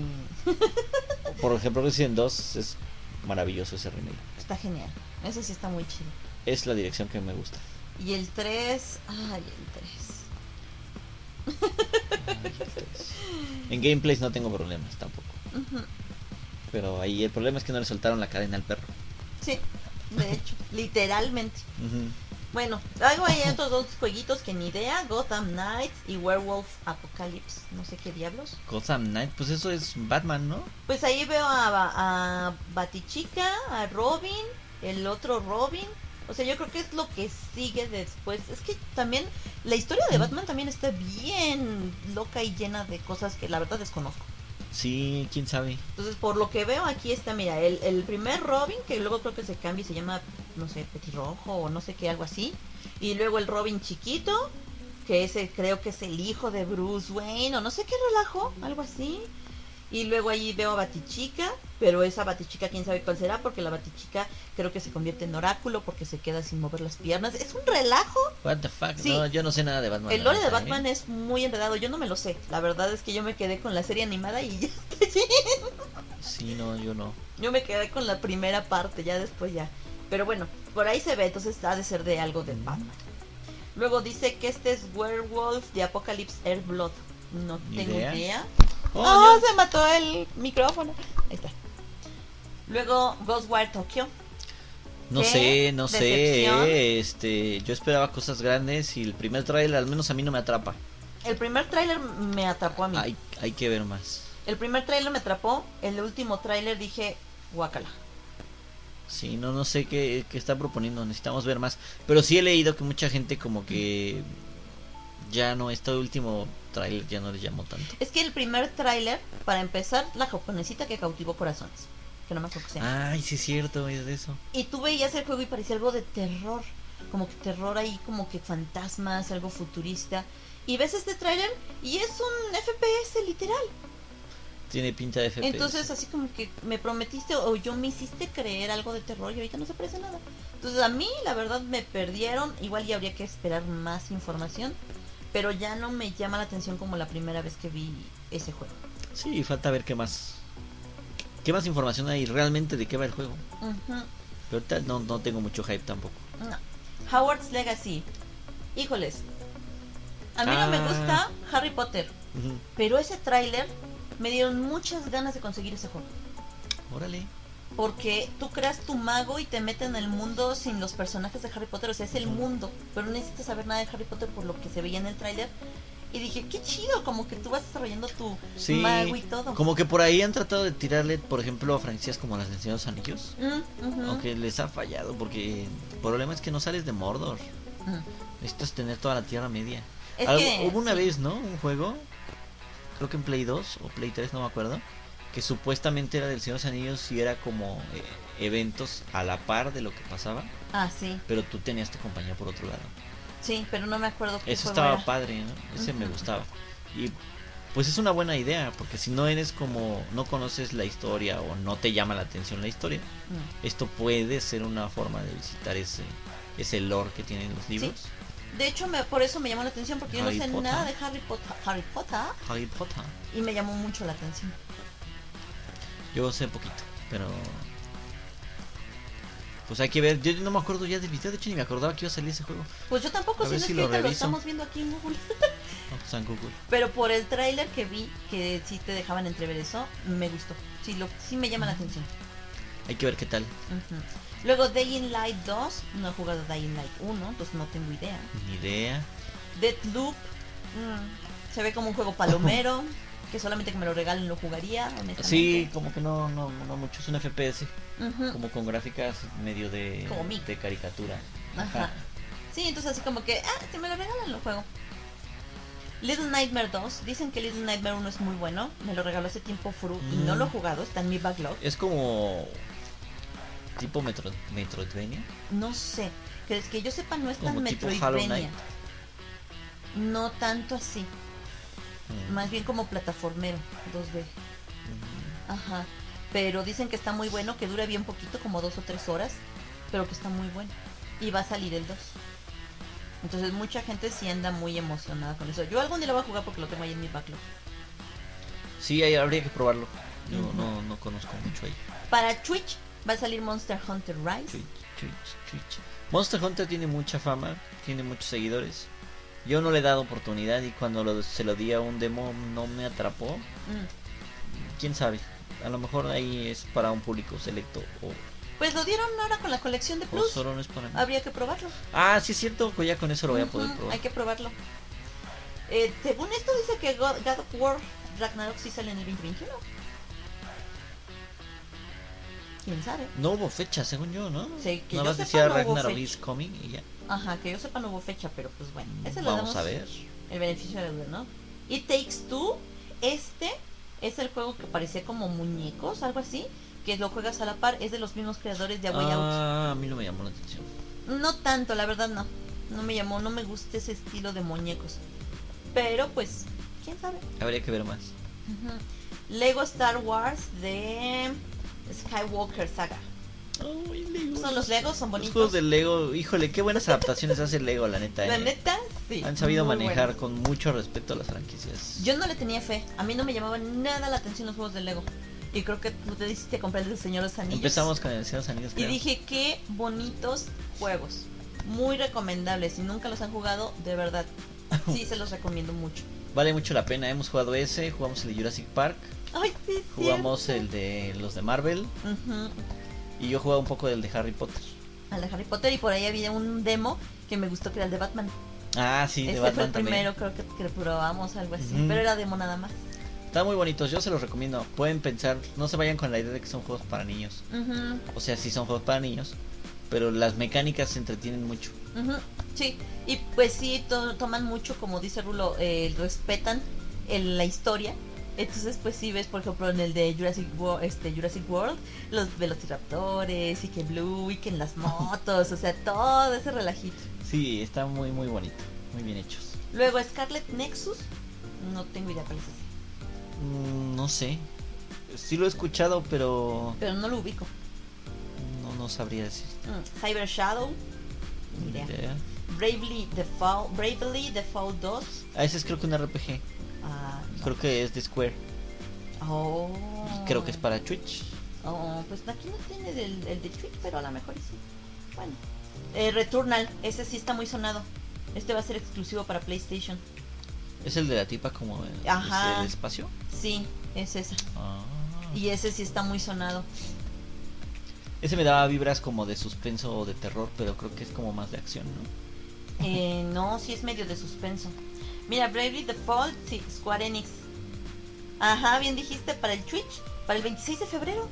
C: por ejemplo, Resident 2 es maravilloso ese remake.
B: Está genial. Ese sí está muy chido.
C: Es la dirección que me gusta.
B: Y el 3, ay, el 3.
C: Ay, el 3. En gameplays no tengo problemas tampoco.
B: Ujú.
C: Pero ahí el problema es que no le soltaron la cadena al perro.
B: Sí, de hecho, literalmente. Bueno, hago ahí estos dos jueguitos que ni idea, Gotham Knights y Werewolf Apocalypse, no sé qué diablos.
C: Gotham Knight, pues eso es Batman, ¿no?
B: Pues ahí veo a, a Batichica, a Robin, el otro Robin. O sea, yo creo que es lo que sigue después. Es que también la historia de Batman también está bien loca y llena de cosas que la verdad desconozco.
C: Sí, quién sabe.
B: Entonces, por lo que veo aquí está, mira, el, primer Robin, que luego creo que se cambia y se llama, no sé, Petirrojo o no sé qué, algo así. Y luego el Robin chiquito, que ese creo que es el hijo de Bruce Wayne, o no sé qué relajo, algo así. Y luego ahí veo a Batichica, pero esa Batichica quién sabe cuál será, porque la Batichica creo que se convierte en oráculo porque se queda sin mover las piernas. Es un relajo.
C: What the fuck?
B: Sí.
C: No, yo no sé nada de Batman.
B: El lore de
C: neta, ¿eh?
B: Batman es muy enredado, yo no me lo sé. La verdad es que yo me quedé con la serie animada y ya estoy
C: Sí, no, yo no.
B: Yo me quedé con la primera parte, ya después ya. Pero bueno, por ahí se ve, entonces ha de ser de algo de Batman. Luego dice que este es Werewolf de Apocalypse Airblood. No tengo
C: idea.
B: idea.
C: Oh,
B: ¡Oh, se mató el micrófono! Ahí está. Luego Ghostwire Tokyo.
C: No
B: ¿Qué
C: sé, no sé.
B: decepción?
C: Este, yo esperaba cosas grandes y el primer trailer al menos a mí no me atrapa.
B: El primer tráiler me atrapó a mí.
C: Hay, hay que ver más.
B: El primer tráiler me atrapó, el último tráiler dije, guacala.
C: Sí, no, no sé qué, qué está proponiendo, necesitamos ver más. Pero sí he leído que mucha gente como que ya no, este último tráiler ya no les llamó tanto.
B: Es que el primer tráiler, para empezar, la japonesita que cautivó corazones. Que no me acuerdo llama.
C: Ay, sí es cierto, es de eso.
B: Y tú veías el juego y parecía algo de terror. Como que terror ahí, como que fantasmas, algo futurista. Y ves este tráiler y es un FPS literal.
C: Tiene pinta de FPS.
B: Entonces así como que me prometiste o yo me hiciste creer algo de terror y ahorita no se parece nada. Entonces a mí la verdad me perdieron. Igual ya habría que esperar más información. Pero ya no me llama la atención como la primera vez que vi ese juego.
C: Sí, falta ver qué más. ¿Qué más información hay realmente de qué va el juego?
B: Ujú.
C: Pero ahorita no, no tengo mucho hype tampoco.
B: No. Howard's Legacy. Híjoles. A mí no me
C: Ah.
B: gusta Harry Potter. Pero ese tráiler me dieron muchas ganas de conseguir ese juego.
C: Órale.
B: Porque tú creas tu mago y te meten en el mundo sin los personajes de Harry Potter. O sea, es el mundo. Pero no necesitas saber nada de Harry Potter por lo que se veía en el tráiler. Y dije, qué chido, como que tú vas desarrollando tu
C: Sí.
B: mago y todo.
C: Como que por ahí han tratado de tirarle, por ejemplo, a franquicias como las de Señor los Anillos.
B: Mm.
C: Aunque les ha fallado, porque el problema es que no sales de Mordor.
B: Mm.
C: Necesitas tener toda la Tierra Media.
B: Es
C: Algo-
B: que,
C: hubo una
B: sí.
C: vez, ¿no? Un juego, creo que en Play 2 o Play 3, no me acuerdo, que supuestamente era del Señor de los Anillos y era como eh, eventos a la par de lo que pasaba,
B: Ah, sí,
C: pero tú tenías tu compañía por otro lado.
B: sí, pero no me acuerdo qué
C: Eso estaba
B: era.
C: padre, ¿no? Ese me gustaba. Y pues es una buena idea, porque si no eres como, no conoces la historia o no te llama la atención la historia,
B: Mm.
C: esto puede ser una forma de visitar ese, ese lore que tienen los libros.
B: De hecho, me, por eso me llamó la atención, porque yo no sé
C: Potter.
B: nada de Harry Potter, Harry Potter
C: Harry Potter.
B: y me llamó mucho la atención.
C: Yo sé poquito, pero. Pues hay que ver. Yo no me acuerdo ya del video, de hecho ni me acordaba que iba a salir ese juego.
B: Pues yo tampoco,
C: A
B: si no
C: si
B: es
C: lo
B: que estamos viendo aquí en Google.
C: No, pues en Google.
B: Pero por el tráiler que vi, que sí te dejaban entrever eso, me gustó. Sí, lo, sí me llama la atención.
C: Hay que ver qué tal.
B: Luego Dying Light 2, no he jugado Dying Light 1, entonces no tengo idea.
C: Ni idea.
B: Deathloop, mm, se ve como un juego palomero, que solamente que me lo regalen lo jugaría.
C: Sí, como que no, no, no mucho. Es un FPS. Como con gráficas medio de,
B: Como
C: de caricatura.
B: Ajá. Sí, entonces así como que, ah, si me lo regalan lo juego. Little Nightmare 2, dicen que Little Nightmare 1 es muy bueno, me lo regaló hace tiempo Furu y no
C: Mm.
B: lo he jugado, está en mi backlog.
C: Es como. Tipo Metro, Metroidvania.
B: No sé, que es que yo sepa no es tan
C: Como
B: Metroidvania. No tanto así,
C: Mm.
B: más bien como plataformero 2D.
C: Mm.
B: Ajá. Pero dicen que está muy bueno, que dura bien poquito, como dos o tres horas, pero que está muy bueno. Y va a salir el 2. Entonces mucha gente sí anda muy emocionada con eso. Yo algún día lo voy a jugar porque lo tengo ahí en mi backlog.
C: Sí, ahí habría que probarlo. Yo no, no conozco mucho ahí.
B: Para Twitch va a salir Monster Hunter Rise.
C: Twitch, Twitch, Twitch. Monster Hunter tiene mucha fama, tiene muchos seguidores. Yo no le he dado oportunidad y cuando lo- se lo di a un demo no me atrapó.
B: Mm.
C: Quién sabe, a lo mejor ahí es para un público selecto o,
B: Pues lo dieron ahora con la colección de Plus.
C: solo no es para mí.
B: Habría que probarlo.
C: Ah, sí es cierto, pues ya con eso lo voy a poder probar.
B: Hay que probarlo. Eh, según esto dice que God, God of War Ragnarok sí sale en el 2021. ¿Quién sabe?
C: No hubo fecha, según yo, ¿no?
B: Sí, que
C: Nada
B: yo
C: más
B: sepa,
C: decía
B: no
C: Ragnarok is coming y ya.
B: Ajá, que yo sepa no hubo fecha, pero pues bueno. Ese
C: Vamos
B: damos
C: a ver.
B: el beneficio de la duda, ¿no? It Takes Two, este es el juego que parecía como muñecos, algo así, que lo juegas a la par, es de los mismos creadores de A Way Out.
C: Ah, a mí no me llamó la atención.
B: No tanto, la verdad no. No me llamó, no me gusta ese estilo de muñecos. Pero pues, quién sabe.
C: Habría que ver más.
B: Lego Star Wars de Skywalker Saga.
C: Legos.
B: Son los Legos, son
C: Los
B: bonitos.
C: juegos de Lego, híjole, qué buenas adaptaciones hace Lego, la neta.
B: La
C: eh.
B: neta, sí.
C: Han sabido
B: muy
C: manejar
B: buenos.
C: con mucho respeto a las franquicias.
B: Yo no le tenía fe. A mí no me llamaban nada la atención los juegos de Lego. Y creo que tú te decidiste comprar el Señor de los Anillos.
C: Empezamos con el Señor de los Anillos.
B: Y
C: creo.
B: dije, qué bonitos juegos. Muy recomendables. Si nunca los han jugado, de verdad. Sí, se los recomiendo mucho.
C: Vale mucho la pena. Hemos jugado ese, jugamos el de Jurassic Park,
B: Ay, sí,
C: jugamos
B: cierto.
C: el de los de Marvel
B: Ujú.
C: Y yo jugaba un poco del de Harry Potter.
B: Al de Harry Potter y por ahí había un demo que me gustó que era el de Batman.
C: Ah, sí, de
B: este fue
C: Batman
B: el
C: también.
B: primero, creo que, que probamos algo así. Pero era demo nada más.
C: Están muy bonitos, yo se los recomiendo. Pueden pensar, no se vayan con la idea de que son juegos para niños.
B: Ujú,
C: O sea, sí son juegos para niños, pero las mecánicas se entretienen mucho.
B: ujú, Sí, y pues sí, to- toman mucho, como dice Rulo, eh, respetan el- la historia. Entonces, pues sí ves, por ejemplo, en el de Jurassic World, este, Jurassic World, los velociraptores, y que Blue, y que en las motos, o sea, todo ese relajito.
C: Sí, está muy, muy bonito, muy bien hechos.
B: Luego Scarlet Nexus, no tengo idea cuál es ese,
C: Mm, no sé, sí lo he escuchado, pero
B: pero no lo ubico.
C: no, no sabría decir.
B: Mm, Cyber Shadow, ni idea. Bravely Default, Bravely Default 2,
C: Ah, ese es creo que un RPG.
B: Ah, no.
C: Creo que es de Square.
B: Oh.
C: Creo que es para Twitch.
B: Oh, pues aquí no tiene el, el de Twitch, pero a lo mejor sí. Bueno. Eh, Returnal, ese sí está muy sonado. Este va a ser exclusivo para PlayStation.
C: ¿Es el de la tipa como el,
B: Ajá.
C: el espacio?
B: Sí, es esa.
C: Ah.
B: Y ese sí está muy sonado.
C: Ese me daba vibras como de suspenso o de terror, pero creo que es como más de acción, ¿no?
B: Eh, no, sí es medio de suspenso. Mira, Bravely Default, sí, Square Enix. Ajá, bien dijiste, para el Twitch, para el 26 de febrero.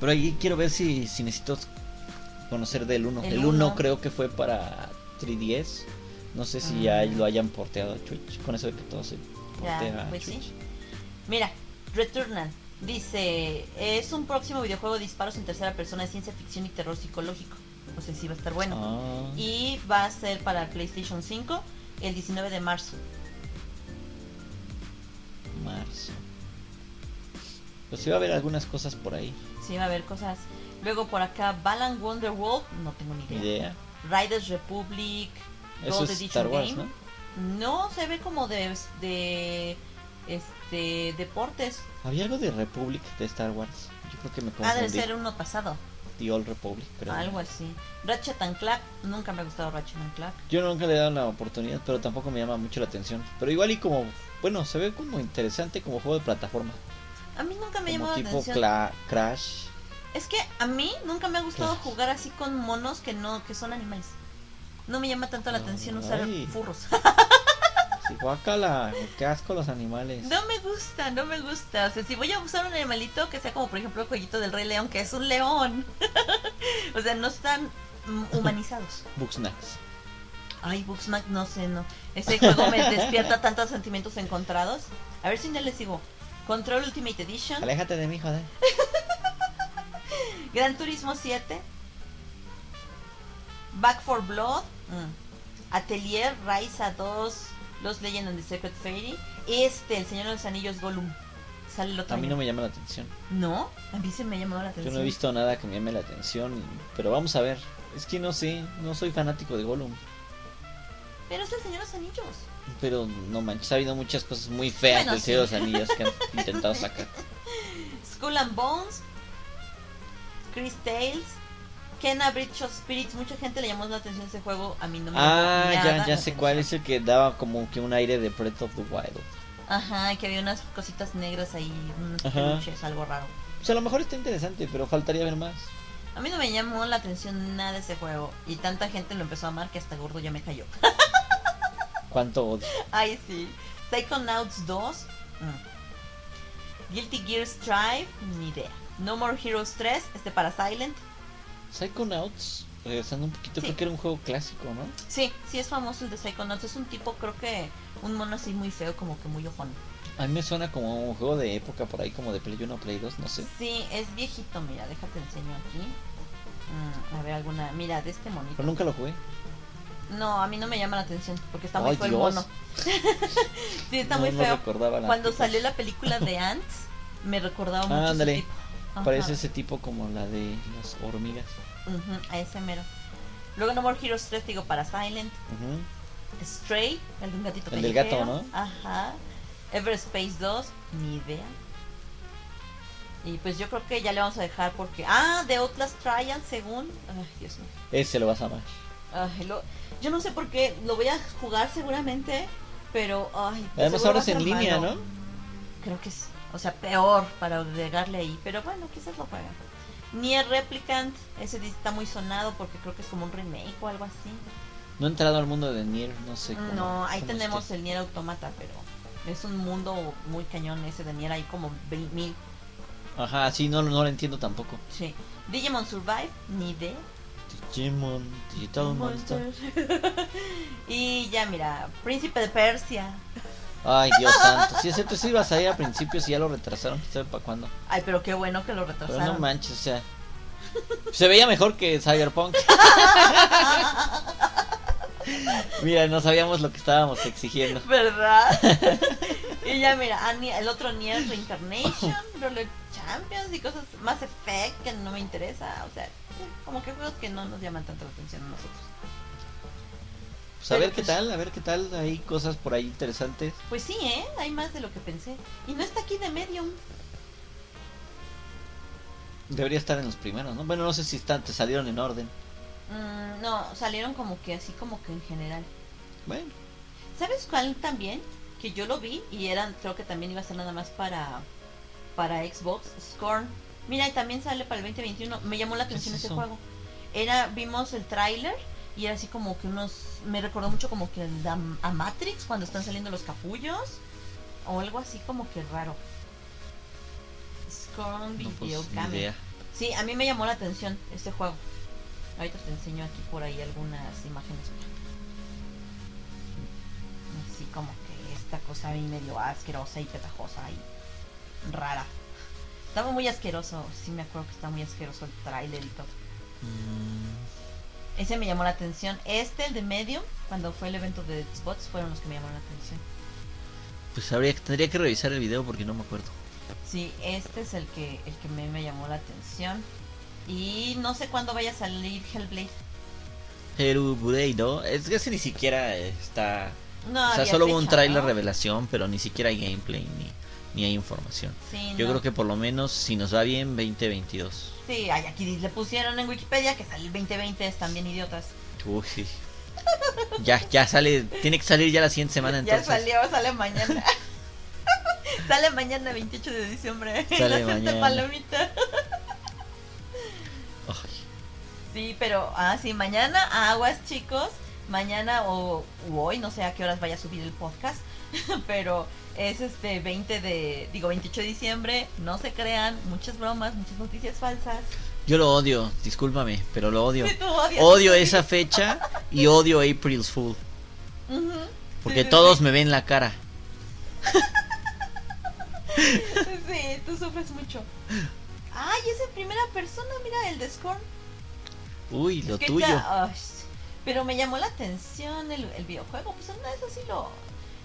C: Pero ahí quiero ver si, si necesito conocer del 1.
B: El
C: El 1
B: uno.
C: creo que fue para 3DS. No sé si
B: Ah.
C: ya lo hayan porteado a Twitch. Con eso de que todo se portea
B: Ya,
C: a
B: pues sí.
C: Twitch.
B: Mira, Returnal. Dice, es un próximo videojuego de disparos en tercera persona de ciencia ficción y terror psicológico. O sea, sí va a estar bueno.
C: Ah.
B: Y va a ser para PlayStation 5 el 19 de marzo.
C: Marzo. Pues va a haber algunas cosas por ahí.
B: Sí, va a haber cosas. Luego por acá, Balan Wonderworld, no tengo ni idea.
C: idea.
B: Riders Republic,
C: Eso
B: Gold
C: es
B: Edition
C: Star Wars,
B: Game.
C: ¿no?
B: No, se ve como de, de este deportes.
C: Había algo de Republic de Star Wars. Yo creo que me
B: Ha de
C: confundí.
B: ser uno pasado,
C: The Old Republic, pero
B: algo así. Ratchet and Clank, nunca me ha gustado Ratchet and Clank.
C: yo nunca le he dado la oportunidad, pero tampoco me llama mucho la atención. Pero igual y como, bueno, se ve como interesante como juego de plataforma.
B: A mí nunca me llamó la
C: tipo
B: atención.
C: Cla- Crash.
B: Es que a mí nunca me ha gustado jugar así con monos que no que son animales. No me llama tanto la atención usar
C: Ay.
B: furros.
C: Guácala, qué asco los animales.
B: no me gusta, no me gusta. O sea, si voy a usar un animalito que sea como por ejemplo el jueguito del Rey León, que es un león. o sea, no están mm, humanizados.
C: Bugsnax.
B: Ay, Booksmack, no sé, no. Ese juego me despierta tantos sentimientos encontrados. A ver si no le sigo. Control Ultimate Edition,
C: Aléjate de mí, joder.
B: Gran Turismo 7, Back for Blood, mm, Atelier, Raiza 2, Los Legend and the Secret Fairy, este, El Señor de los Anillos Gollum. Sale el otro
C: A mí
B: año.
C: no me llama la atención.
B: No, a mí se me ha llamado la
C: Yo
B: atención.
C: no he visto nada que me llame la atención. Pero vamos a ver. Es que no sé, no soy fanático de Gollum.
B: Pero es El Señor de los Anillos.
C: Pero no manches, ha habido muchas cosas muy feas
B: Bueno,
C: del
B: sí.
C: Señor de los Anillos que han intentado sacar.
B: Skull and Bones, Chris Tales, Kena Bridge of Spirits. Mucha gente le llamó la atención ese juego. A mí no me
C: Ah, ya, ya sé cuál es el que daba como que un aire de Breath of the Wild.
B: Ajá, que había unas cositas negras ahí, unos peluches, algo raro.
C: O sea, a lo mejor está interesante, pero faltaría ver más.
B: A mí no me llamó la atención nada ese juego. Y tanta gente lo empezó a amar que hasta gordo ya me cayó.
C: ¿Cuánto odio?
B: Ay, sí. Psychonauts 2. mm. Guilty Gear Strive. Ni idea. No More Heroes 3. Este para Silent.
C: Psychonauts, regresando un poquito,
B: Sí.
C: creo que era un juego clásico, ¿no?
B: Sí, sí es famoso el de Psychonauts. Es un tipo, creo que un mono así muy feo, como que muy ojón.
C: A mí me suena como un juego de época por ahí, como de Play 1 Play 2, no sé.
B: Sí, es viejito, mira, déjate enseño aquí. Mm, a ver, alguna. Mira, de este monito.
C: Pero nunca lo jugué.
B: No, a mí no me llama la atención porque está muy feo el mono. sí, está
C: No-
B: muy feo. Cuando salió la película de Ants, me recordaba mucho ese
C: Ándale.
B: tipo. Ajá.
C: Parece ese tipo como la de las hormigas.
B: Ujú, a ese mero. Luego No More Heroes 3, digo, para Silent. Stray, el de un gatito
C: El del gato. ¿no?
B: Ajá. Everspace 2, ni idea. Y pues yo creo que ya le vamos a dejar porque... Ah, The Outlast Trial, según... Ay, Dios mío.
C: Ese lo vas a amar.
B: Ay, lo- Yo no sé por qué, lo voy a jugar seguramente, pero... Ay, pues
C: Además ahora es en línea,
B: malo.
C: ¿no?
B: Creo que sí. O sea, peor para agregarle ahí. Pero bueno, quizás lo jueguen. Nier Replicant, ese está muy sonado porque creo que es como un remake o algo así.
C: No he entrado al mundo de Nier, no sé cómo.
B: No, ahí
C: cómo
B: tenemos
C: esté.
B: el Nier Automata, pero es un mundo muy cañón ese de Nier, hay como mil.
C: Ajá, sí, no, no lo entiendo tampoco.
B: Sí. Digimon Survive, ni de.
C: Digimon, Digital Monster.
B: y ya mira, Príncipe de Persia.
C: Ay, Dios santo. Si ese pues iba a salir a principios y ya lo retrasaron, quién sabe para cuándo.
B: Ay, pero qué bueno que lo
C: Pero
B: retrasaron.
C: no manches, o sea. Se veía mejor que Cyberpunk. Mira, no sabíamos lo que estábamos exigiendo.
B: ¿Verdad? y ya mira, el otro Nier Reincarnation, Roller Champions y cosas más Effect que no me interesa. O sea, como que juegos que no nos llaman tanto la atención a nosotros.
C: Pues a
B: Pero,
C: ver qué
B: pues-
C: tal, a ver qué tal. Hay cosas por ahí interesantes.
B: Pues sí, ¿eh? Hay más de lo que pensé. Y no está aquí de Medium.
C: Debería estar en los primeros, ¿no? Bueno, no sé si están, te salieron en orden.
B: Mm, no, salieron como que así como que en general.
C: Bueno,
B: ¿Sabes cuál también? Que yo lo vi y eran, creo que también iba a ser nada más para para Xbox, Scorn. Mira, y también sale para el 2021. Me llamó la
C: ¿Qué es
B: atención ese juego. Era, vimos el tráiler y era así como que unos, me recordó mucho como que a Matrix cuando están saliendo los capullos o algo así como que raro. Scorn
C: no, pues,
B: Video
C: idea.
B: Sí, a mí me llamó la atención este juego. Ahorita te enseño aquí por ahí algunas imágenes. Así como que esta cosa ahí medio asquerosa y petajosa y rara. Estaba muy asqueroso, sí me acuerdo que estaba muy asqueroso el tráiler y todo.
C: Mm,
B: Ese me llamó la atención. Este, el de Medium, cuando fue el evento de Xbox, fueron los que me llamaron la atención.
C: pues habría, tendría que revisar el video porque no me acuerdo.
B: Sí, este es el que, el que me, me llamó la atención. Y no sé cuándo vaya a salir Hellblade.
C: Pero Bureido, es que ese ni siquiera está.
B: No,
C: o sea, solo hubo un trailer
B: ¿no?
C: revelación, pero ni siquiera hay gameplay ni, ni hay información.
B: Sí,
C: Yo
B: no.
C: creo que por lo menos, si nos va bien, 2022.
B: Sí, ay, aquí le pusieron en Wikipedia que sale el 2020, están bien idiotas.
C: Uy, sí. Ya, ya sale, tiene que salir ya la siguiente semana entonces.
B: Ya salió, sale mañana. sale mañana 28 de diciembre.
C: Sale mañana.
B: Palomita. Sí, pero, ah, sí, mañana, aguas chicos. Mañana o u hoy, no sé a qué horas vaya a subir el podcast. pero es este 20 de, digo 28 de diciembre. No se crean, muchas bromas, muchas noticias falsas.
C: Yo lo odio, discúlpame, pero lo odio.
B: Sí, odias.
C: Odio esa fecha y odio April's Fool. Porque
B: Sí,
C: todos me ven la cara.
B: Sí, tú sufres mucho. Ay, es en primera persona, mira el de Scorn.
C: Uy, lo tuyo.
B: pero me llamó la atención el, el videojuego. Pues una vez así lo.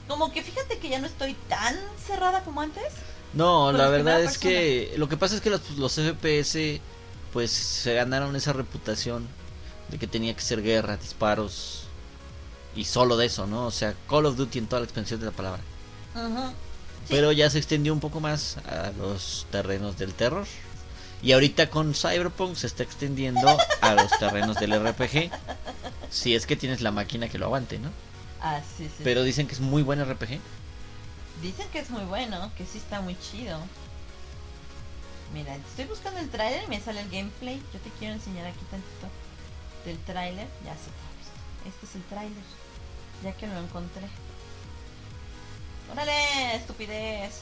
B: Como que fíjate que ya no estoy tan cerrada como antes.
C: No, la verdad es que lo que pasa es que los, los FPS pues se ganaron esa reputación de que tenía que ser guerra, disparos y solo de eso, ¿no? O sea, Call of Duty en toda la extensión de la palabra.
B: Sí.
C: Pero ya se extendió un poco más a los terrenos del terror. Y ahorita con Cyberpunk se está extendiendo a los terrenos del RPG. Si es que tienes la máquina que lo aguante, ¿no?
B: Ah, sí, sí.
C: Pero dicen que es muy buen RPG.
B: Dicen que es muy bueno, que sí está muy chido. Mira, estoy buscando el tráiler y me sale el gameplay. Yo te quiero enseñar aquí tantito del tráiler. Ya se te ha visto. Este es el tráiler. Ya que lo encontré. ¡Órale! ¡Estupidez!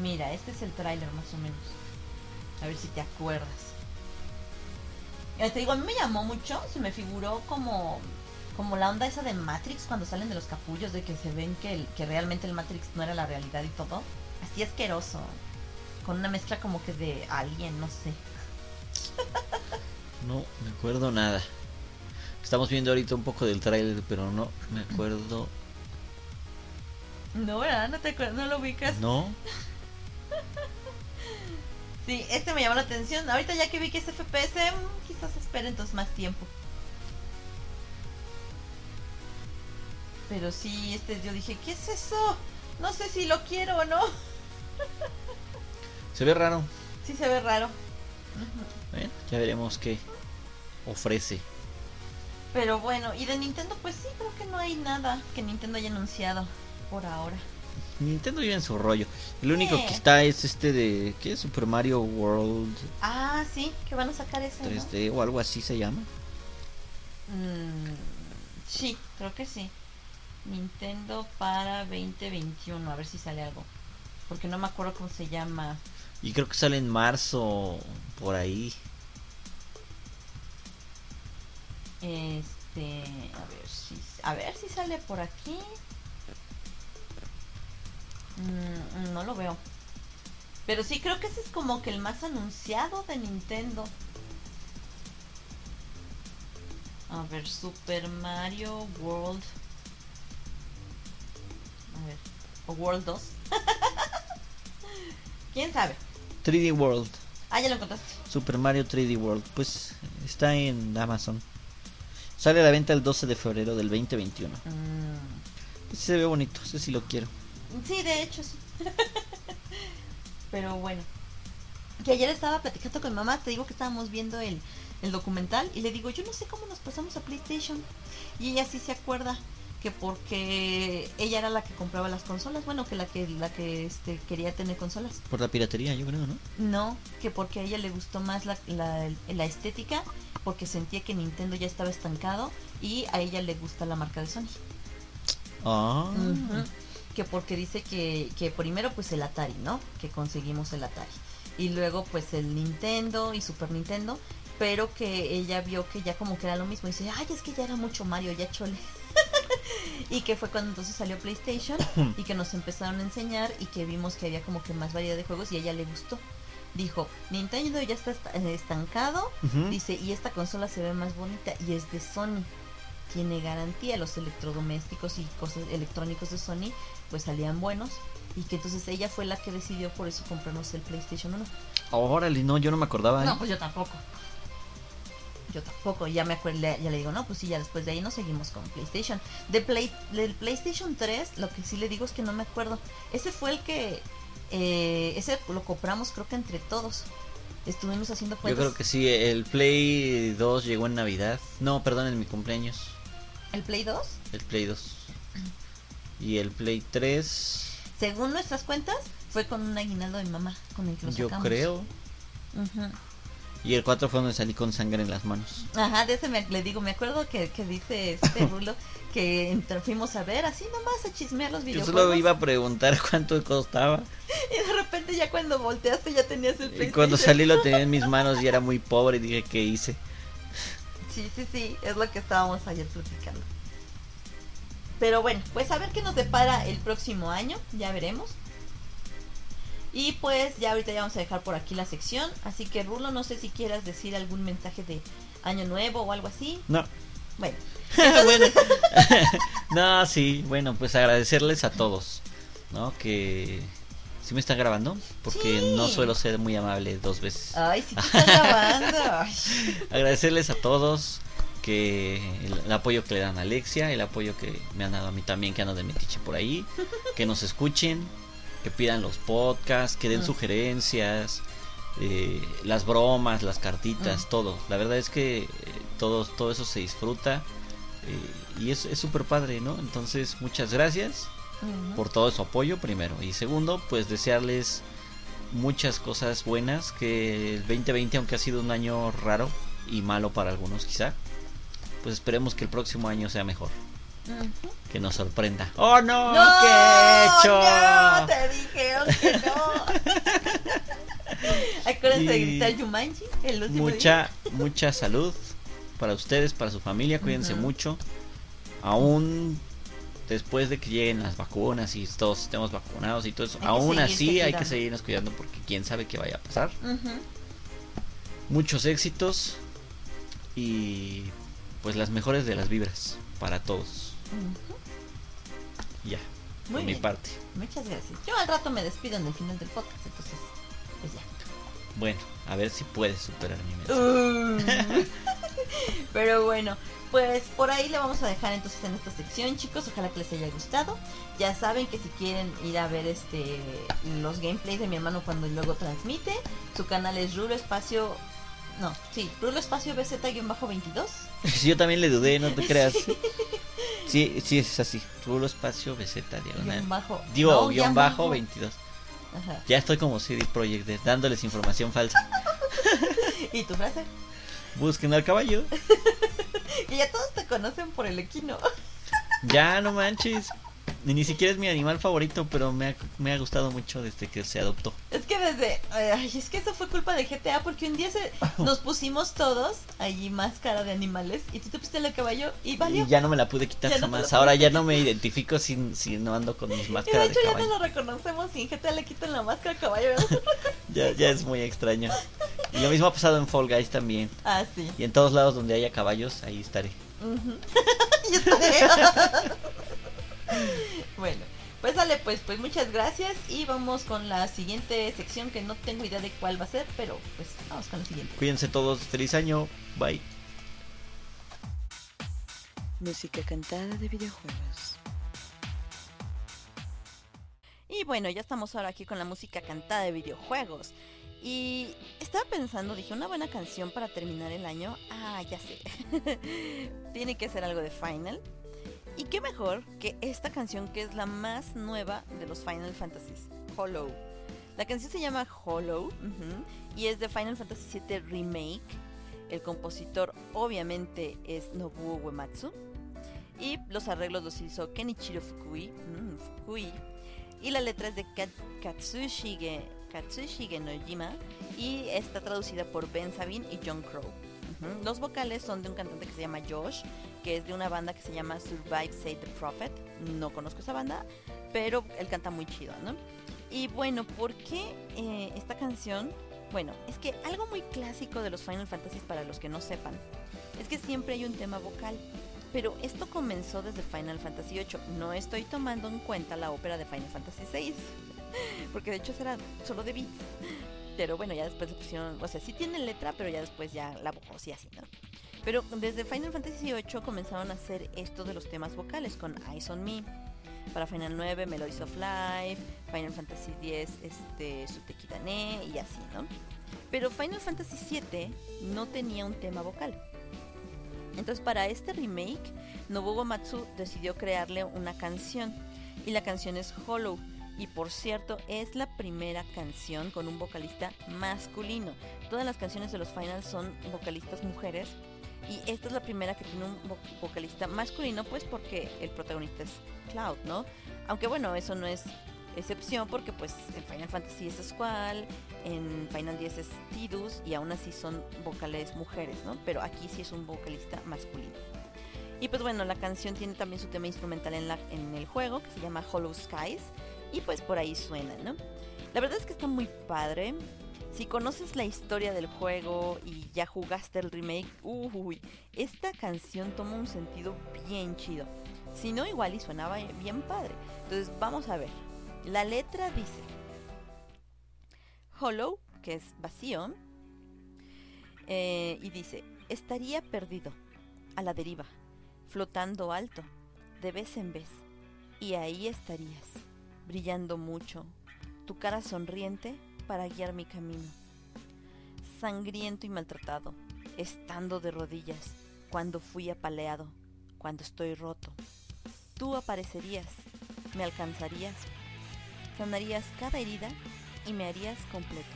B: Mira, este es el tráiler más o menos. A ver si te acuerdas. Te digo, a mí me llamó mucho, se me figuró como como la onda esa de Matrix cuando salen de los capullos de que se ven que, el- que realmente el Matrix no era la realidad y todo. Así asqueroso. Con una mezcla como que de alguien, no sé.
C: No me acuerdo nada. Estamos viendo ahorita un poco del tráiler, pero no me acuerdo.
B: No, ¿verdad? ¿No te acuerdas? ¿No lo ubicas?
C: No.
B: Sí, este me llamó la atención. Ahorita ya que vi que es FPS, mm, quizás espere entonces más tiempo. Pero sí, este yo dije, ¿qué es eso? No sé si lo quiero o no.
C: Se ve raro.
B: Sí se ve raro.
C: Bueno, ya veremos qué ofrece.
B: Pero bueno, y de Nintendo pues sí, creo que no hay nada que Nintendo haya anunciado por ahora.
C: Nintendo vive en su rollo. El único que está es este de. ¿Qué es? Super Mario World
B: Ah, sí, que van a sacar ese. ¿no?
C: 3D o algo así se llama.
B: Mm, sí, creo que sí. Nintendo para 2021, a ver si sale algo. Porque no me acuerdo cómo se llama.
C: Y creo que sale en marzo por ahí.
B: Este, a ver si a ver si sale por aquí. Mm, no lo veo. Pero sí creo que ese es como que el más anunciado de Nintendo. A ver, Super Mario World. A ver, o World 2. ¿Quién sabe?
C: 3D World.
B: Ah, ya lo encontraste.
C: Super Mario 3D World. Pues está en Amazon. Sale a la venta el 12 de febrero del 2021.
B: Mm,
C: se ve bonito, ese sí lo quiero.
B: Sí, de hecho sí. Pero bueno. Que ayer estaba platicando con mi mamá, te digo que estábamos viendo el, el documental y le digo, yo no sé cómo nos pasamos a PlayStation. Y ella sí se acuerda que porque ella era la que compraba las consolas, bueno, que la que la que este, quería tener consolas.
C: Por la piratería, yo creo, ¿no?
B: No, que porque a ella le gustó más la, la, la estética, porque sentía que Nintendo ya estaba estancado y a ella le gusta la marca de Sony.
C: Ah.
B: Ujú. Que porque dice que, que primero pues el Atari, ¿no? Que conseguimos el Atari. Y luego pues el Nintendo y Super Nintendo. Pero que ella vio que ya como que era lo mismo. Y dice, ay, es que ya era mucho Mario, ya chole. y que fue cuando entonces salió PlayStation y que nos empezaron a enseñar y que vimos que había como que más variedad de juegos y a ella le gustó. Dijo, Nintendo ya está eh, estancado. Dice, y esta consola se ve más bonita y es de Sony. Tiene garantía, los electrodomésticos y cosas electrónicos de Sony pues salían buenos. Y que entonces ella fue la que decidió por eso comprarnos el PlayStation 1.
C: Órale, no, yo no me acordaba. ¿eh?
B: No, pues yo tampoco. Yo tampoco, ya me acuerdo, ya le digo, no, pues sí, ya después de ahí nos seguimos con PlayStation. De Play, del PlayStation 3, lo que sí le digo es que no me acuerdo. Ese fue el que, eh, ese lo compramos creo que entre todos. Estuvimos haciendo
C: Yo
B: cuentas.
C: creo que sí, el Play 2 llegó en Navidad. No, perdón, en mi cumpleaños.
B: ¿El Play 2?
C: El Play 2. Y el Play 3,
B: Según nuestras cuentas, fue con un aguinaldo de mi mamá con el que lo
C: yo
B: sacamos.
C: creo. Y el 4 fue donde salí con sangre en las manos.
B: Ajá, de ese me, le digo, me acuerdo que, que dice este Rulo que entre- fuimos a ver así nomás a chismear los
C: Yo
B: videojuegos.
C: solo iba a preguntar cuánto costaba.
B: Y de repente ya cuando volteaste ya tenías el
C: Y
B: PlayStation.
C: cuando salí lo tenía en mis manos y era muy pobre. Y dije, ¿qué hice?
B: Sí, sí, sí, es lo que estábamos ayer platicando. Pero bueno, pues a ver qué nos depara el próximo año, ya veremos. Y pues ya ahorita ya vamos a dejar por aquí la sección. Así que Rulo, no sé si quieras decir algún mensaje de año nuevo o algo así.
C: No.
B: Bueno,
C: bueno. no, sí, bueno, pues agradecerles a todos, ¿no? Que sí me están grabando, porque
B: Sí.
C: no suelo ser muy amable dos veces.
B: ay, si te estás grabando.
C: Agradecerles a todos que el, el apoyo que le dan a Alexia, el apoyo que me han dado a mí también, que ando de metiche por ahí, que nos escuchen, que pidan los podcasts, que den sugerencias, eh, las bromas, las cartitas, todo. La verdad es que eh, todo, todo eso se disfruta eh, y es es súper padre, ¿no? Entonces, muchas gracias Por todo su apoyo, primero. Y segundo, pues desearles muchas cosas buenas, que el 2020, aunque ha sido un año raro y malo para algunos quizá, pues esperemos que el próximo año sea mejor, que nos sorprenda. ¡Oh no!
B: No,
C: ¿Qué he hecho?
B: no, te dijeron que no. Acuérdense de gritar Yumanji el último
C: Mucha, mucha salud para ustedes, para su familia, cuídense
B: Ujú.
C: mucho. Aún después de que lleguen las vacunas y todos estemos vacunados y todo eso,
B: Hay
C: aún así hay que seguirnos cuidando porque quién sabe qué vaya a pasar. muchos éxitos y pues las mejores de las vibras para todos.
B: Ujú.
C: Ya,
B: Muy
C: por mi
B: bien.
C: parte.
B: Muchas gracias. Yo al rato me despido en el final del podcast, entonces, pues ya.
C: Bueno, a ver si puedes superar mi mensaje.
B: Uh. Pero bueno, pues por ahí le vamos a dejar entonces en esta sección, chicos. Ojalá que les haya gustado. Ya saben que si quieren ir a ver este los gameplays de mi hermano cuando luego transmite, su canal es Rulo Espacio No, sí, Rulo Espacio BZ-22.
C: Yo también le dudé, no te creas. Sí, sí, es así. Rulo Espacio BZ diagonal.
B: Guión bajo.
C: Digo,
B: no,
C: guion bajo 22.
B: Ajá.
C: Ya estoy como CD Projekt Red, dándoles información falsa.
B: ¿Y tu frase?
C: Busquen al caballo.
B: Que ya todos te conocen por el equino.
C: Ya, no manches. Ni, ni siquiera es mi animal favorito, pero me ha, me ha gustado mucho desde que se adoptó.
B: Es que desde. Ay, es que eso fue culpa de GTA porque un día se, nos pusimos todos allí máscara de animales y tú te pusiste el caballo y valió.
C: Y ya no me la pude quitar
B: Ya no
C: jamás.
B: la
C: Ahora ya no me identifico si, si no ando con mis
B: Y de
C: máscaras de
B: hecho ya no
C: caballo.
B: lo reconocemos y en GTA le quitan la máscara al caballo.
C: Ya, ya es muy extraño. Y lo mismo ha pasado en Fall Guys también.
B: ah, sí.
C: Y en todos lados donde haya caballos, ahí estaré.
B: Ujú. Ya sé. bueno, pues dale, pues, pues muchas gracias y vamos con la siguiente sección que no tengo idea de cuál va a ser, pero pues vamos con la siguiente.
C: Cuídense todos, feliz año, bye.
A: Música cantada de videojuegos.
B: Y bueno, ya estamos ahora aquí con la música cantada de videojuegos. Y estaba pensando, dije, una buena canción para terminar el año. Ah, ya sé. Tiene que ser algo de Final. Y qué mejor que esta canción que es la más nueva de los Final Fantasies, Hollow. La canción se llama Hollow y es de Final Fantasy VII Remake. El compositor obviamente es Nobuo Uematsu. Y los arreglos los hizo Kenichiro Fukui. Y la letra es de Kat- Katsushige, Nojima y está traducida por Ben Sabin y John Crow. Los vocales son de un cantante que se llama Josh, que es de una banda que se llama Survive Say the Prophet. No conozco esa banda, pero él canta muy chido, ¿no? Y bueno, ¿por qué eh, esta canción? Bueno, es que algo muy clásico de los Final Fantasy para los que no sepan, es que siempre hay un tema vocal. Pero esto comenzó desde Final Fantasy VIII. No estoy tomando en cuenta la ópera de Final Fantasy VI. Porque de hecho será solo de beats. Pero bueno, ya después le pusieron. O sea, sí tiene letra, pero ya después ya la voz y así, ¿no? Pero desde Final Fantasy VIII comenzaron a hacer esto de los temas vocales con Eyes on Me. Para Final 9, Melodies of Life. Final Fantasy X, este, Sutekitane y así, ¿no? Pero Final Fantasy VII no tenía un tema vocal. Entonces para este remake, Nobuo Uematsu decidió crearle una canción y la canción es Hollow y por cierto es la primera canción con un vocalista masculino. Todas las canciones de los finals son vocalistas mujeres y esta es la primera que tiene un vo- vocalista masculino pues porque el protagonista es Cloud, ¿no? Aunque bueno, eso no es excepción porque pues en Final Fantasy es Squall, en Final 10 es Tidus y aún así son vocales mujeres, ¿no? Pero aquí sí es un vocalista masculino. Y pues bueno, la canción tiene también su tema instrumental en, la, en el juego que se llama Hollow Skies y pues por ahí suena, ¿no? La verdad es que está muy padre. Si conoces la historia del juego y ya jugaste el remake, uy, esta canción toma un sentido bien chido. Si no, igual y sonaba bien padre. Entonces vamos a ver. La letra dice, Hollow, que es vacío, eh, y dice, estaría perdido, a la deriva, flotando alto, de vez en vez, y ahí estarías, brillando mucho, tu cara sonriente para guiar mi camino. Sangriento y maltratado, estando de rodillas, cuando fui apaleado, cuando estoy roto. Tú aparecerías, me alcanzarías, sanarías cada herida y me harías completo.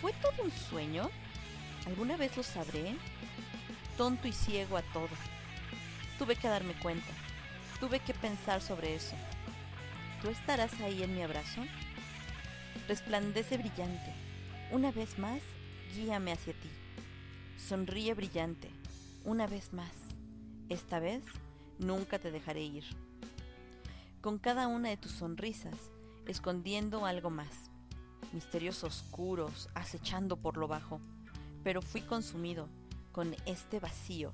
B: ¿Fue todo un sueño? ¿Alguna vez lo sabré? Tonto y ciego a todo. Tuve que darme cuenta. Tuve que pensar sobre eso. ¿Tú estarás ahí en mi abrazo? Resplandece brillante. Una vez más, guíame hacia ti. Sonríe brillante. Una vez más. Esta vez, nunca te dejaré ir. Con cada una de tus sonrisas, escondiendo algo más. Misterios oscuros, acechando por lo bajo. Pero fui consumido con este vacío,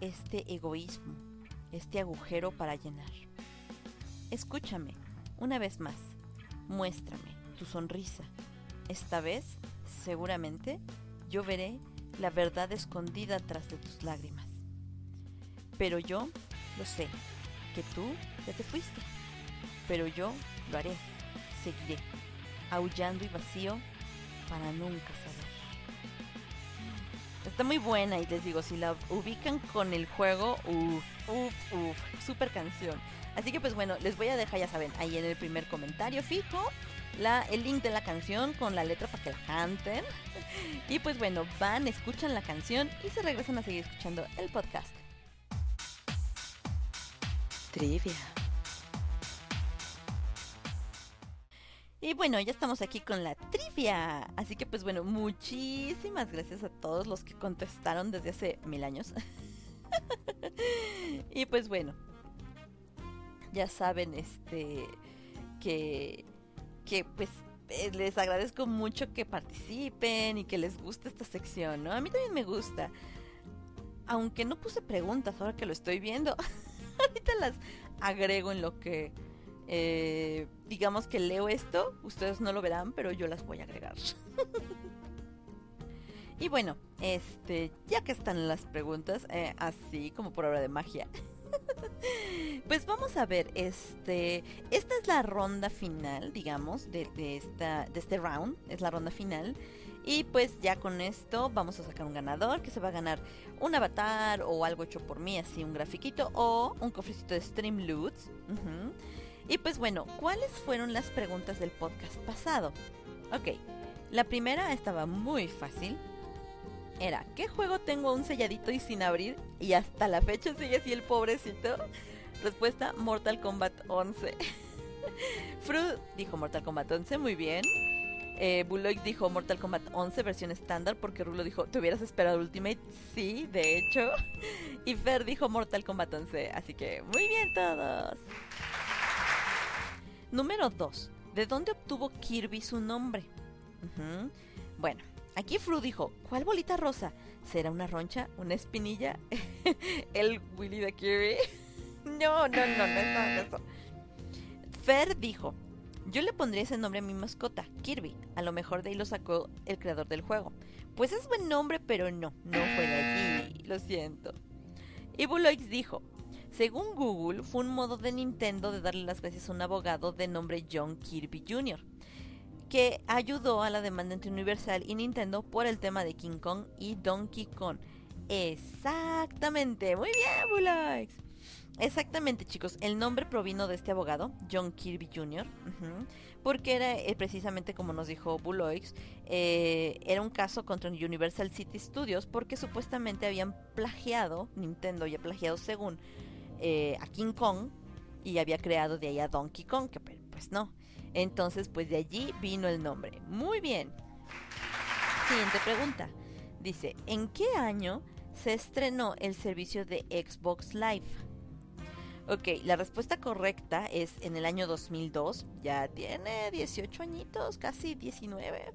B: este egoísmo, este agujero para llenar. Escúchame, una vez más. Muéstrame tu sonrisa. Esta vez, seguramente, yo veré la verdad escondida tras de tus lágrimas. Pero yo lo sé, que tú ya te fuiste. Pero yo lo haré, seguiré, aullando y vacío para nunca saber. Está muy buena y les digo, si la ubican con el juego, uff, uff, uff, super canción. Así que pues bueno, les voy a dejar, ya saben, ahí en el primer comentario fijo, la, el link de la canción con la letra para que la canten. Y pues bueno, van, escuchan la canción y se regresan a seguir escuchando el podcast.
A: Trivia.
B: Y bueno, ya estamos aquí con la trivia. Así que pues bueno, muchísimas gracias a todos los que contestaron desde hace mil años. y pues bueno, ya saben este que que pues eh, les agradezco mucho que participen y que les guste esta sección, ¿no? A mí también me gusta. Aunque no puse preguntas ahora que lo estoy viendo. Ahorita las agrego en lo que eh, digamos que leo esto. Ustedes no lo verán, pero yo las voy a agregar. y bueno, este, ya que están las preguntas, eh, así como por obra de magia. pues vamos a ver, este, esta es la ronda final, digamos, de, esta, de este round, es la ronda final. Y pues ya con esto vamos a sacar un ganador que se va a ganar un avatar o algo hecho por mí, así un grafiquito o un cofrecito de Streamloots. Y pues bueno, ¿cuáles fueron las preguntas del podcast pasado? Ok, la primera estaba muy fácil era, ¿qué juego tengo aún selladito y sin abrir? Y hasta la fecha sigue así el pobrecito. Respuesta, Mortal Kombat 11. Fru dijo Mortal Kombat 11, muy bien. Eh, dijo Mortal Kombat 11 versión estándar porque Rulo dijo, ¿te hubieras esperado Ultimate? Sí, de hecho. Y Fer dijo Mortal Kombat 11, así que muy bien todos. Número 2. ¿De dónde obtuvo Kirby su nombre? Bueno, Aquí Fru dijo, ¿cuál bolita rosa? ¿Será una roncha? ¿Una espinilla? ¿El Willy de Kirby? no, no, no, no es nada eso. Fer dijo, yo le pondría ese nombre a mi mascota, Kirby. A lo mejor de ahí lo sacó el creador del juego. Pues es buen nombre, pero no, no fue de allí. Lo siento. Y Buloix dijo, según Google, fue un modo de Nintendo de darle las gracias a un abogado de nombre John Kirby Jr que ayudó a la demanda entre Universal y Nintendo por el tema de King Kong y Donkey Kong. Exactamente, muy bien, Bullocks. Exactamente, chicos. El nombre provino de este abogado, John Kirby Jr., porque era eh, precisamente como nos dijo Bullocks, eh, era un caso contra Universal City Studios porque supuestamente habían plagiado, Nintendo había plagiado según eh, a King Kong y había creado de ahí a Donkey Kong, que pues no. Entonces, pues de allí vino el nombre. Muy bien. Siguiente pregunta. Dice, ¿en qué año se estrenó el servicio de Xbox Live? Ok, la respuesta correcta es en el año 2002. Ya tiene 18 añitos, casi 19.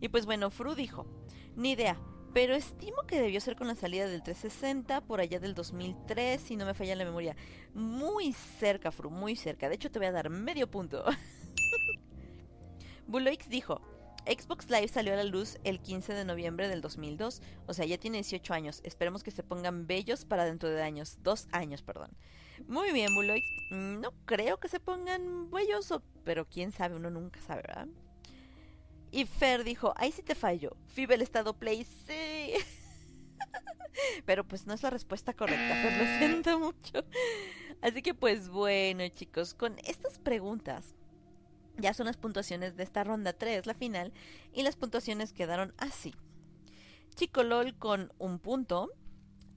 B: Y pues bueno, Fru dijo, ni idea, pero estimo que debió ser con la salida del 360 por allá del 2003, si no me falla la memoria. Muy cerca, Fru, muy cerca. De hecho, te voy a dar medio punto. Buloix dijo, Xbox Live salió a la luz el 15 de noviembre del 2002, o sea, ya tiene 18 años. Esperemos que se pongan bellos para dentro de años, dos años, perdón. Muy bien, Buloix. Mm, no creo que se pongan bellos, pero quién sabe, uno nunca sabe, ¿verdad? Y Fer dijo, ahí sí te fallo. Fibel estado play, sí. pero pues no es la respuesta correcta, Fer, lo siento mucho. Así que pues bueno, chicos, con estas preguntas ya son las puntuaciones de esta ronda 3, la final, y las puntuaciones quedaron así. Chicolol con un punto,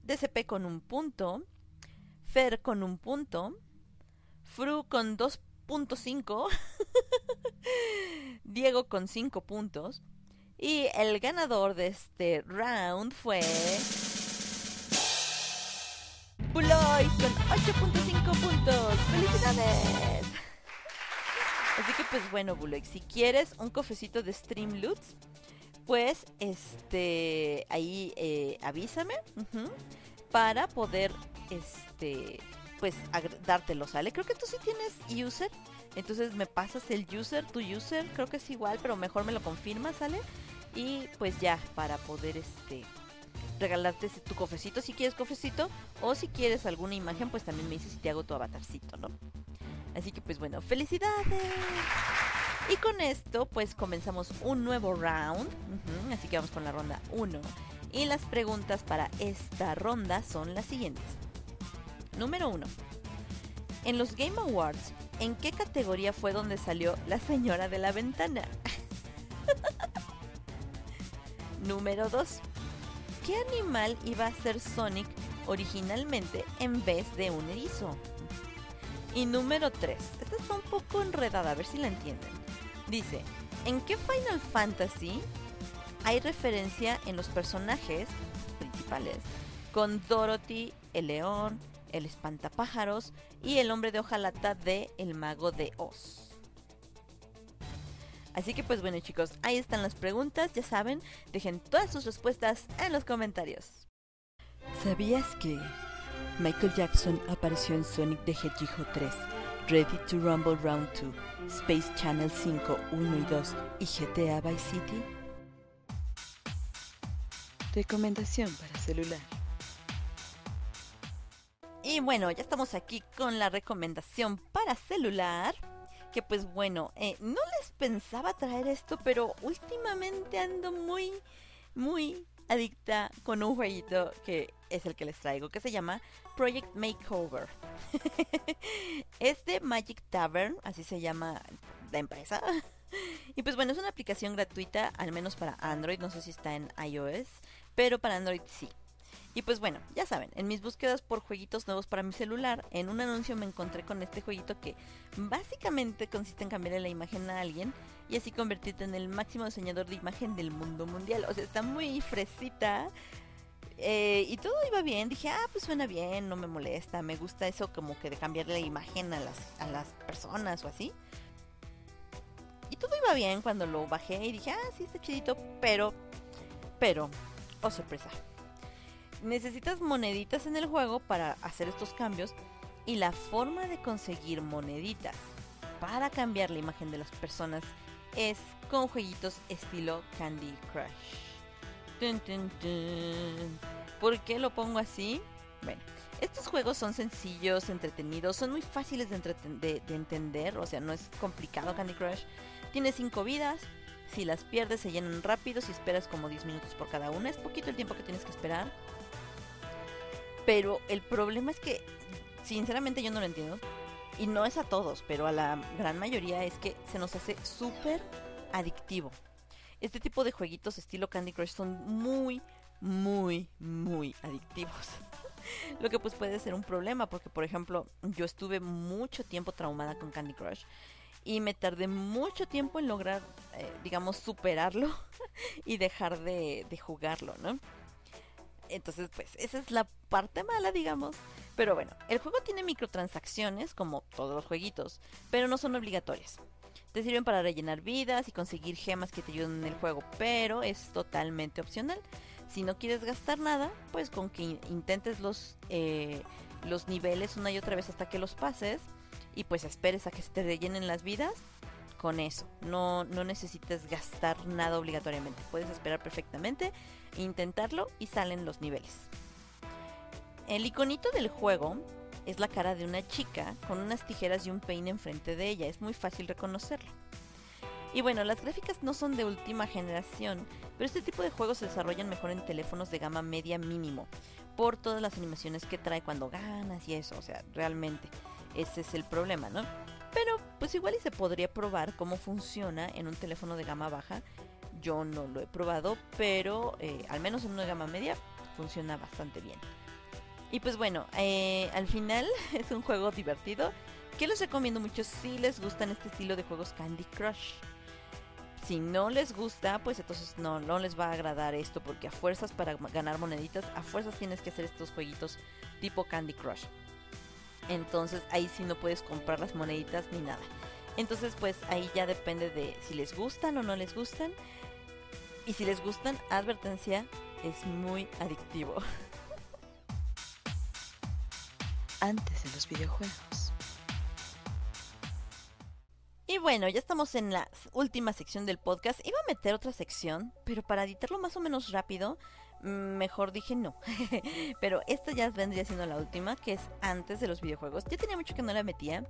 B: DCP con un punto, Fer con un punto, Fru con 2.5, Diego con 5 puntos, y el ganador de este round fue... Buloy con 8.5 puntos. ¡Felicidades! Así que pues bueno, Bulex, si quieres un cofecito de Streamloots, pues este ahí eh, avísame para poder este pues dártelo, ¿sale? Creo que tú sí tienes user, entonces me pasas el user, tu user, creo que es igual, pero mejor me lo confirmas, ¿sale? Y pues ya, para poder este regalarte tu cofecito si quieres cofecito o si quieres alguna imagen, pues también me dices si te hago tu avatarcito, ¿no? Así que pues bueno, felicidades. Y con esto pues comenzamos un nuevo round. así que vamos con la ronda 1. Y las preguntas para esta ronda son las siguientes. Número 1. En los Game Awards, ¿en qué categoría fue donde salió la señora de la ventana? Número 2. ¿Qué animal iba a ser Sonic originalmente en vez de un erizo? Y número 3. Esta está un poco enredada, a ver si la entienden. Dice, ¿en qué Final Fantasy hay referencia en los personajes principales con Dorothy, el león, el espantapájaros y el hombre de hojalata de El Mago de Oz? Así que pues bueno chicos, ahí están las preguntas, ya saben, dejen todas sus respuestas en los comentarios. ¿Sabías que Michael Jackson apareció en Sonic the Hedgehog 3, Ready to Rumble Round 2, Space Channel 5, 1 y 2 y GTA Vice City?
A: Recomendación para celular.
B: Y bueno, ya estamos aquí con la recomendación para celular. Que pues bueno, eh, no les pensaba traer esto, pero últimamente ando muy, muy adicta con un jueguito que es el que les traigo, que se llama Project Makeover. es de Magic Tavern, así se llama la empresa. y pues bueno, es una aplicación gratuita, al menos para Android, no sé si está en iOS, pero para Android sí. Y pues bueno, ya saben, en mis búsquedas por jueguitos nuevos para mi celular, en un anuncio me encontré con este jueguito que básicamente consiste en cambiarle la imagen a alguien y así convertirte en el máximo diseñador de imagen del mundo mundial. O sea, está muy fresita. Eh, y todo iba bien, dije, ah, pues suena bien, no me molesta, me gusta eso como que de cambiarle la imagen a las, a las personas o así. Y todo iba bien cuando lo bajé y dije, ah, sí, está chidito, pero, pero, oh sorpresa necesitas moneditas en el juego para hacer estos cambios y la forma de conseguir moneditas para cambiar la imagen de las personas es con jueguitos estilo Candy Crush. ¿Por qué lo pongo así? Bueno, estos juegos son sencillos, entretenidos, son muy fáciles de, entender, o sea, no es complicado Candy Crush. Tiene 5 vidas, si las pierdes se llenan rápido, si esperas como 10 minutos por cada una, es poquito el tiempo que tienes que esperar. Pero el problema es que, sinceramente, yo no lo entiendo. Y no es a todos, pero a la gran mayoría es que se nos hace súper adictivo. Este tipo de jueguitos estilo Candy Crush son muy, muy, muy adictivos. Lo que pues puede ser un problema porque por ejemplo yo estuve mucho tiempo traumada con Candy Crush y me tardé mucho tiempo en lograr, eh, digamos, superarlo y dejar de, de jugarlo, ¿no? Entonces, pues, esa es la parte mala, digamos. Pero bueno, el juego tiene microtransacciones, como todos los jueguitos, pero no son obligatorias. Te sirven para rellenar vidas y conseguir gemas que te ayuden en el juego, pero es totalmente opcional. Si no quieres gastar nada, pues con que intentes los, eh, los niveles una y otra vez hasta que los pases y pues esperes a que se te rellenen las vidas, con eso. No, no necesitas gastar nada obligatoriamente. Puedes esperar perfectamente, intentarlo y salen los niveles. El iconito del juego es la cara de una chica con unas tijeras y un peine enfrente de ella. Es muy fácil reconocerlo. Y bueno, las gráficas no son de última generación, pero este tipo de juegos se desarrollan mejor en teléfonos de gama media mínimo, por todas las animaciones que trae cuando ganas y eso, o sea, realmente ese es el problema, ¿no? Pero pues igual y se podría probar cómo funciona en un teléfono de gama baja. Yo no lo he probado, pero eh, al menos en una gama media funciona bastante bien. Y pues bueno, eh, al final es un juego divertido que les recomiendo mucho si les gustan este estilo de juegos Candy Crush. Si no les gusta, pues entonces no, no les va a agradar esto porque a fuerzas para ganar moneditas, a fuerzas tienes que hacer estos jueguitos tipo Candy Crush. Entonces ahí sí no puedes comprar las moneditas ni nada. Entonces pues ahí ya depende de si les gustan o no les gustan. Y si les gustan, advertencia, es muy adictivo.
A: Antes de los videojuegos.
B: Y bueno, ya estamos en la última sección del podcast. Iba a meter otra sección, pero para editarlo más o menos rápido, mejor dije no. Pero esta ya vendría siendo la última, que es antes de los videojuegos. Ya tenía mucho que no la metía.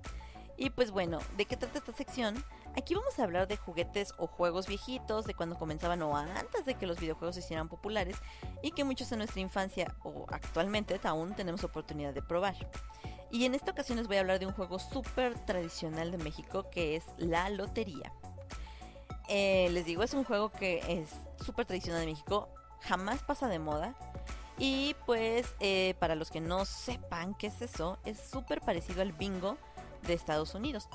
B: Y pues bueno, ¿de qué trata esta sección? Aquí vamos a hablar de juguetes o juegos viejitos, de cuando comenzaban o antes de que los videojuegos se hicieran populares y que muchos en nuestra infancia o actualmente aún tenemos oportunidad de probar. Y en esta ocasión les voy a hablar de un juego súper tradicional de México que es la lotería. Eh, les digo, es un juego que es súper tradicional de México, jamás pasa de moda. Y pues eh, para los que no sepan qué es eso, es súper parecido al bingo de Estados Unidos.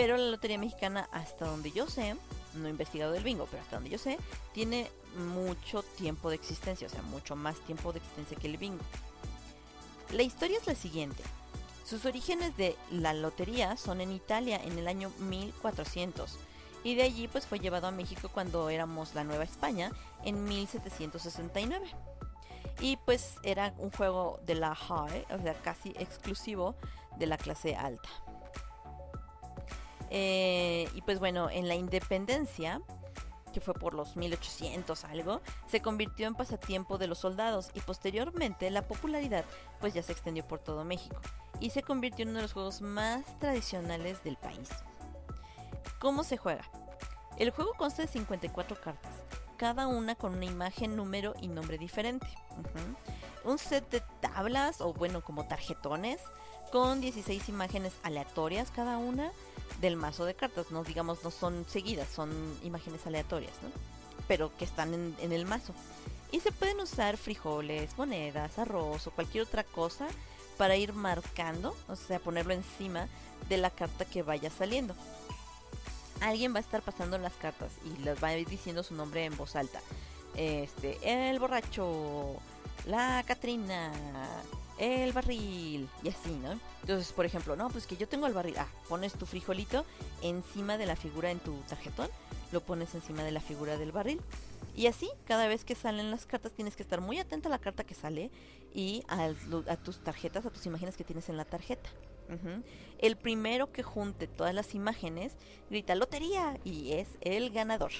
B: Pero la Lotería Mexicana, hasta donde yo sé, no he investigado el bingo, pero hasta donde yo sé, tiene mucho tiempo de existencia, o sea, mucho más tiempo de existencia que el bingo. La historia es la siguiente. Sus orígenes de la lotería son en Italia en el año 1400 y de allí pues fue llevado a México cuando éramos la Nueva España en 1769. Y pues era un juego de la high, o sea, casi exclusivo de la clase alta. Eh, y pues bueno, en la independencia, que fue por los 1800 algo, se convirtió en pasatiempo de los soldados y posteriormente la popularidad pues ya se extendió por todo México y se convirtió en uno de los juegos más tradicionales del país. ¿Cómo se juega? El juego consta de 54 cartas, cada una con una imagen, número y nombre diferente. Un set de tablas o bueno como tarjetones con 16 imágenes aleatorias cada una del mazo de cartas, no digamos no son seguidas, son imágenes aleatorias, ¿no? Pero que están en, en el mazo. Y se pueden usar frijoles, monedas, arroz o cualquier otra cosa para ir marcando, o sea, ponerlo encima de la carta que vaya saliendo. Alguien va a estar pasando las cartas y les va a ir diciendo su nombre en voz alta. Este, el borracho, la Catrina, el barril y así, ¿no? Entonces, por ejemplo, no, pues que yo tengo el barril. Ah, pones tu frijolito encima de la figura en tu tarjetón, lo pones encima de la figura del barril. Y así, cada vez que salen las cartas, tienes que estar muy atenta a la carta que sale y a, tus tarjetas, a tus imágenes que tienes en la tarjeta. El primero que junte todas las imágenes grita lotería y es el ganador.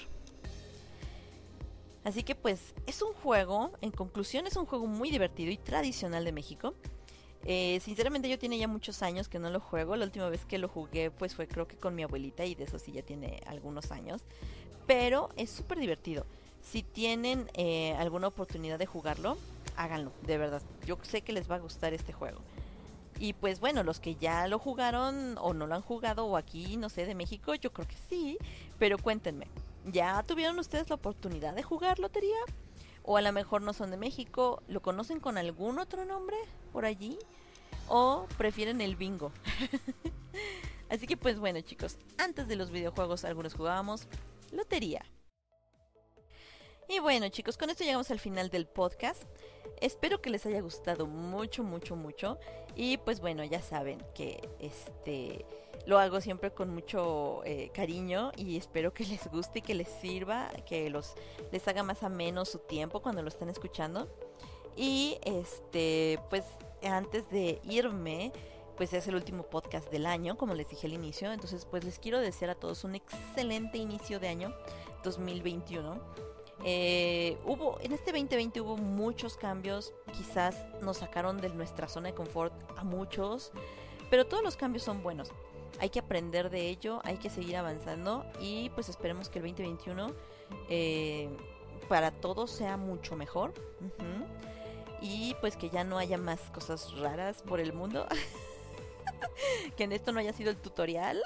B: Así que pues es un juego, en conclusión es un juego muy divertido y tradicional de México. Eh, sinceramente yo tiene ya muchos años que no lo juego. La última vez que lo jugué pues fue creo que con mi abuelita y de eso sí ya tiene algunos años. Pero es súper divertido. Si tienen eh, alguna oportunidad de jugarlo, háganlo, de verdad. Yo sé que les va a gustar este juego. Y pues bueno, los que ya lo jugaron o no lo han jugado o aquí, no sé, de México, yo creo que sí. Pero cuéntenme, ¿Ya tuvieron ustedes la oportunidad de jugar lotería? O a lo mejor no son de México, ¿lo conocen con algún otro nombre por allí? ¿O prefieren el bingo? Así que pues bueno chicos, antes de los videojuegos algunos jugábamos lotería. Y bueno chicos, con esto llegamos al final del podcast. Espero que les haya gustado mucho, mucho, mucho. Y pues bueno, ya saben que este lo hago siempre con mucho eh, cariño y espero que les guste y que les sirva, que los les haga más ameno su tiempo cuando lo estén escuchando. Y este, pues antes de irme, pues es el último podcast del año, como les dije al inicio. Entonces, pues les quiero desear a todos un excelente inicio de año 2021. Eh, hubo, en este 2020 hubo muchos cambios, quizás nos sacaron de nuestra zona de confort a muchos, pero todos los cambios son buenos hay que aprender de ello, hay que seguir avanzando y pues esperemos que el 2021 eh, para todos sea mucho mejor. Y pues que ya no haya más cosas raras por el mundo. que en esto no haya sido el tutorial.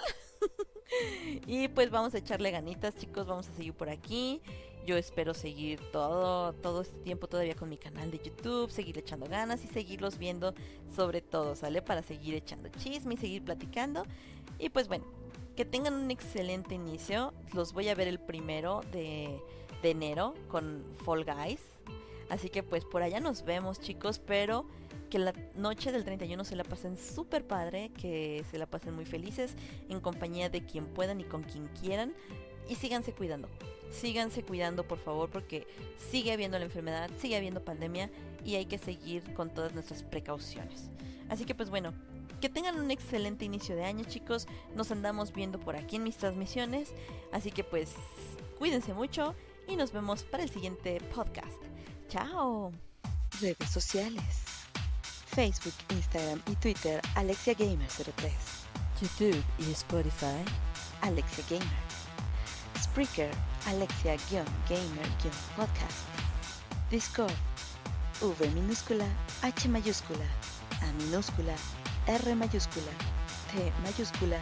B: y pues vamos a echarle ganitas, chicos, vamos a seguir por aquí. Yo espero seguir todo, todo este tiempo todavía con mi canal de YouTube, seguir echando ganas y seguirlos viendo sobre todo, ¿sale? Para seguir echando chisme y seguir platicando. Y pues bueno, que tengan un excelente inicio. Los voy a ver el primero de, enero con Fall Guys. Así que pues por allá nos vemos chicos, pero que la noche del 31 se la pasen súper padre, que se la pasen muy felices en compañía de quien puedan y con quien quieran. Y síganse cuidando, síganse cuidando por favor porque sigue habiendo la enfermedad, sigue habiendo pandemia y hay que seguir con todas nuestras precauciones. Así que pues bueno, que tengan un excelente inicio de año, chicos. Nos andamos viendo por aquí en mis transmisiones. Así que pues cuídense mucho y nos vemos para el siguiente podcast. Chao.
A: Redes sociales. Facebook, Instagram y Twitter Alexia Gamer 03.
B: YouTube y Spotify.
A: Alexia Gamer. Spreaker, Alexia-Gamer-Podcast. Discord, V minúscula, H mayúscula, A minúscula, R mayúscula, T mayúscula,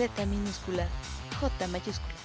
A: Z minúscula, J mayúscula.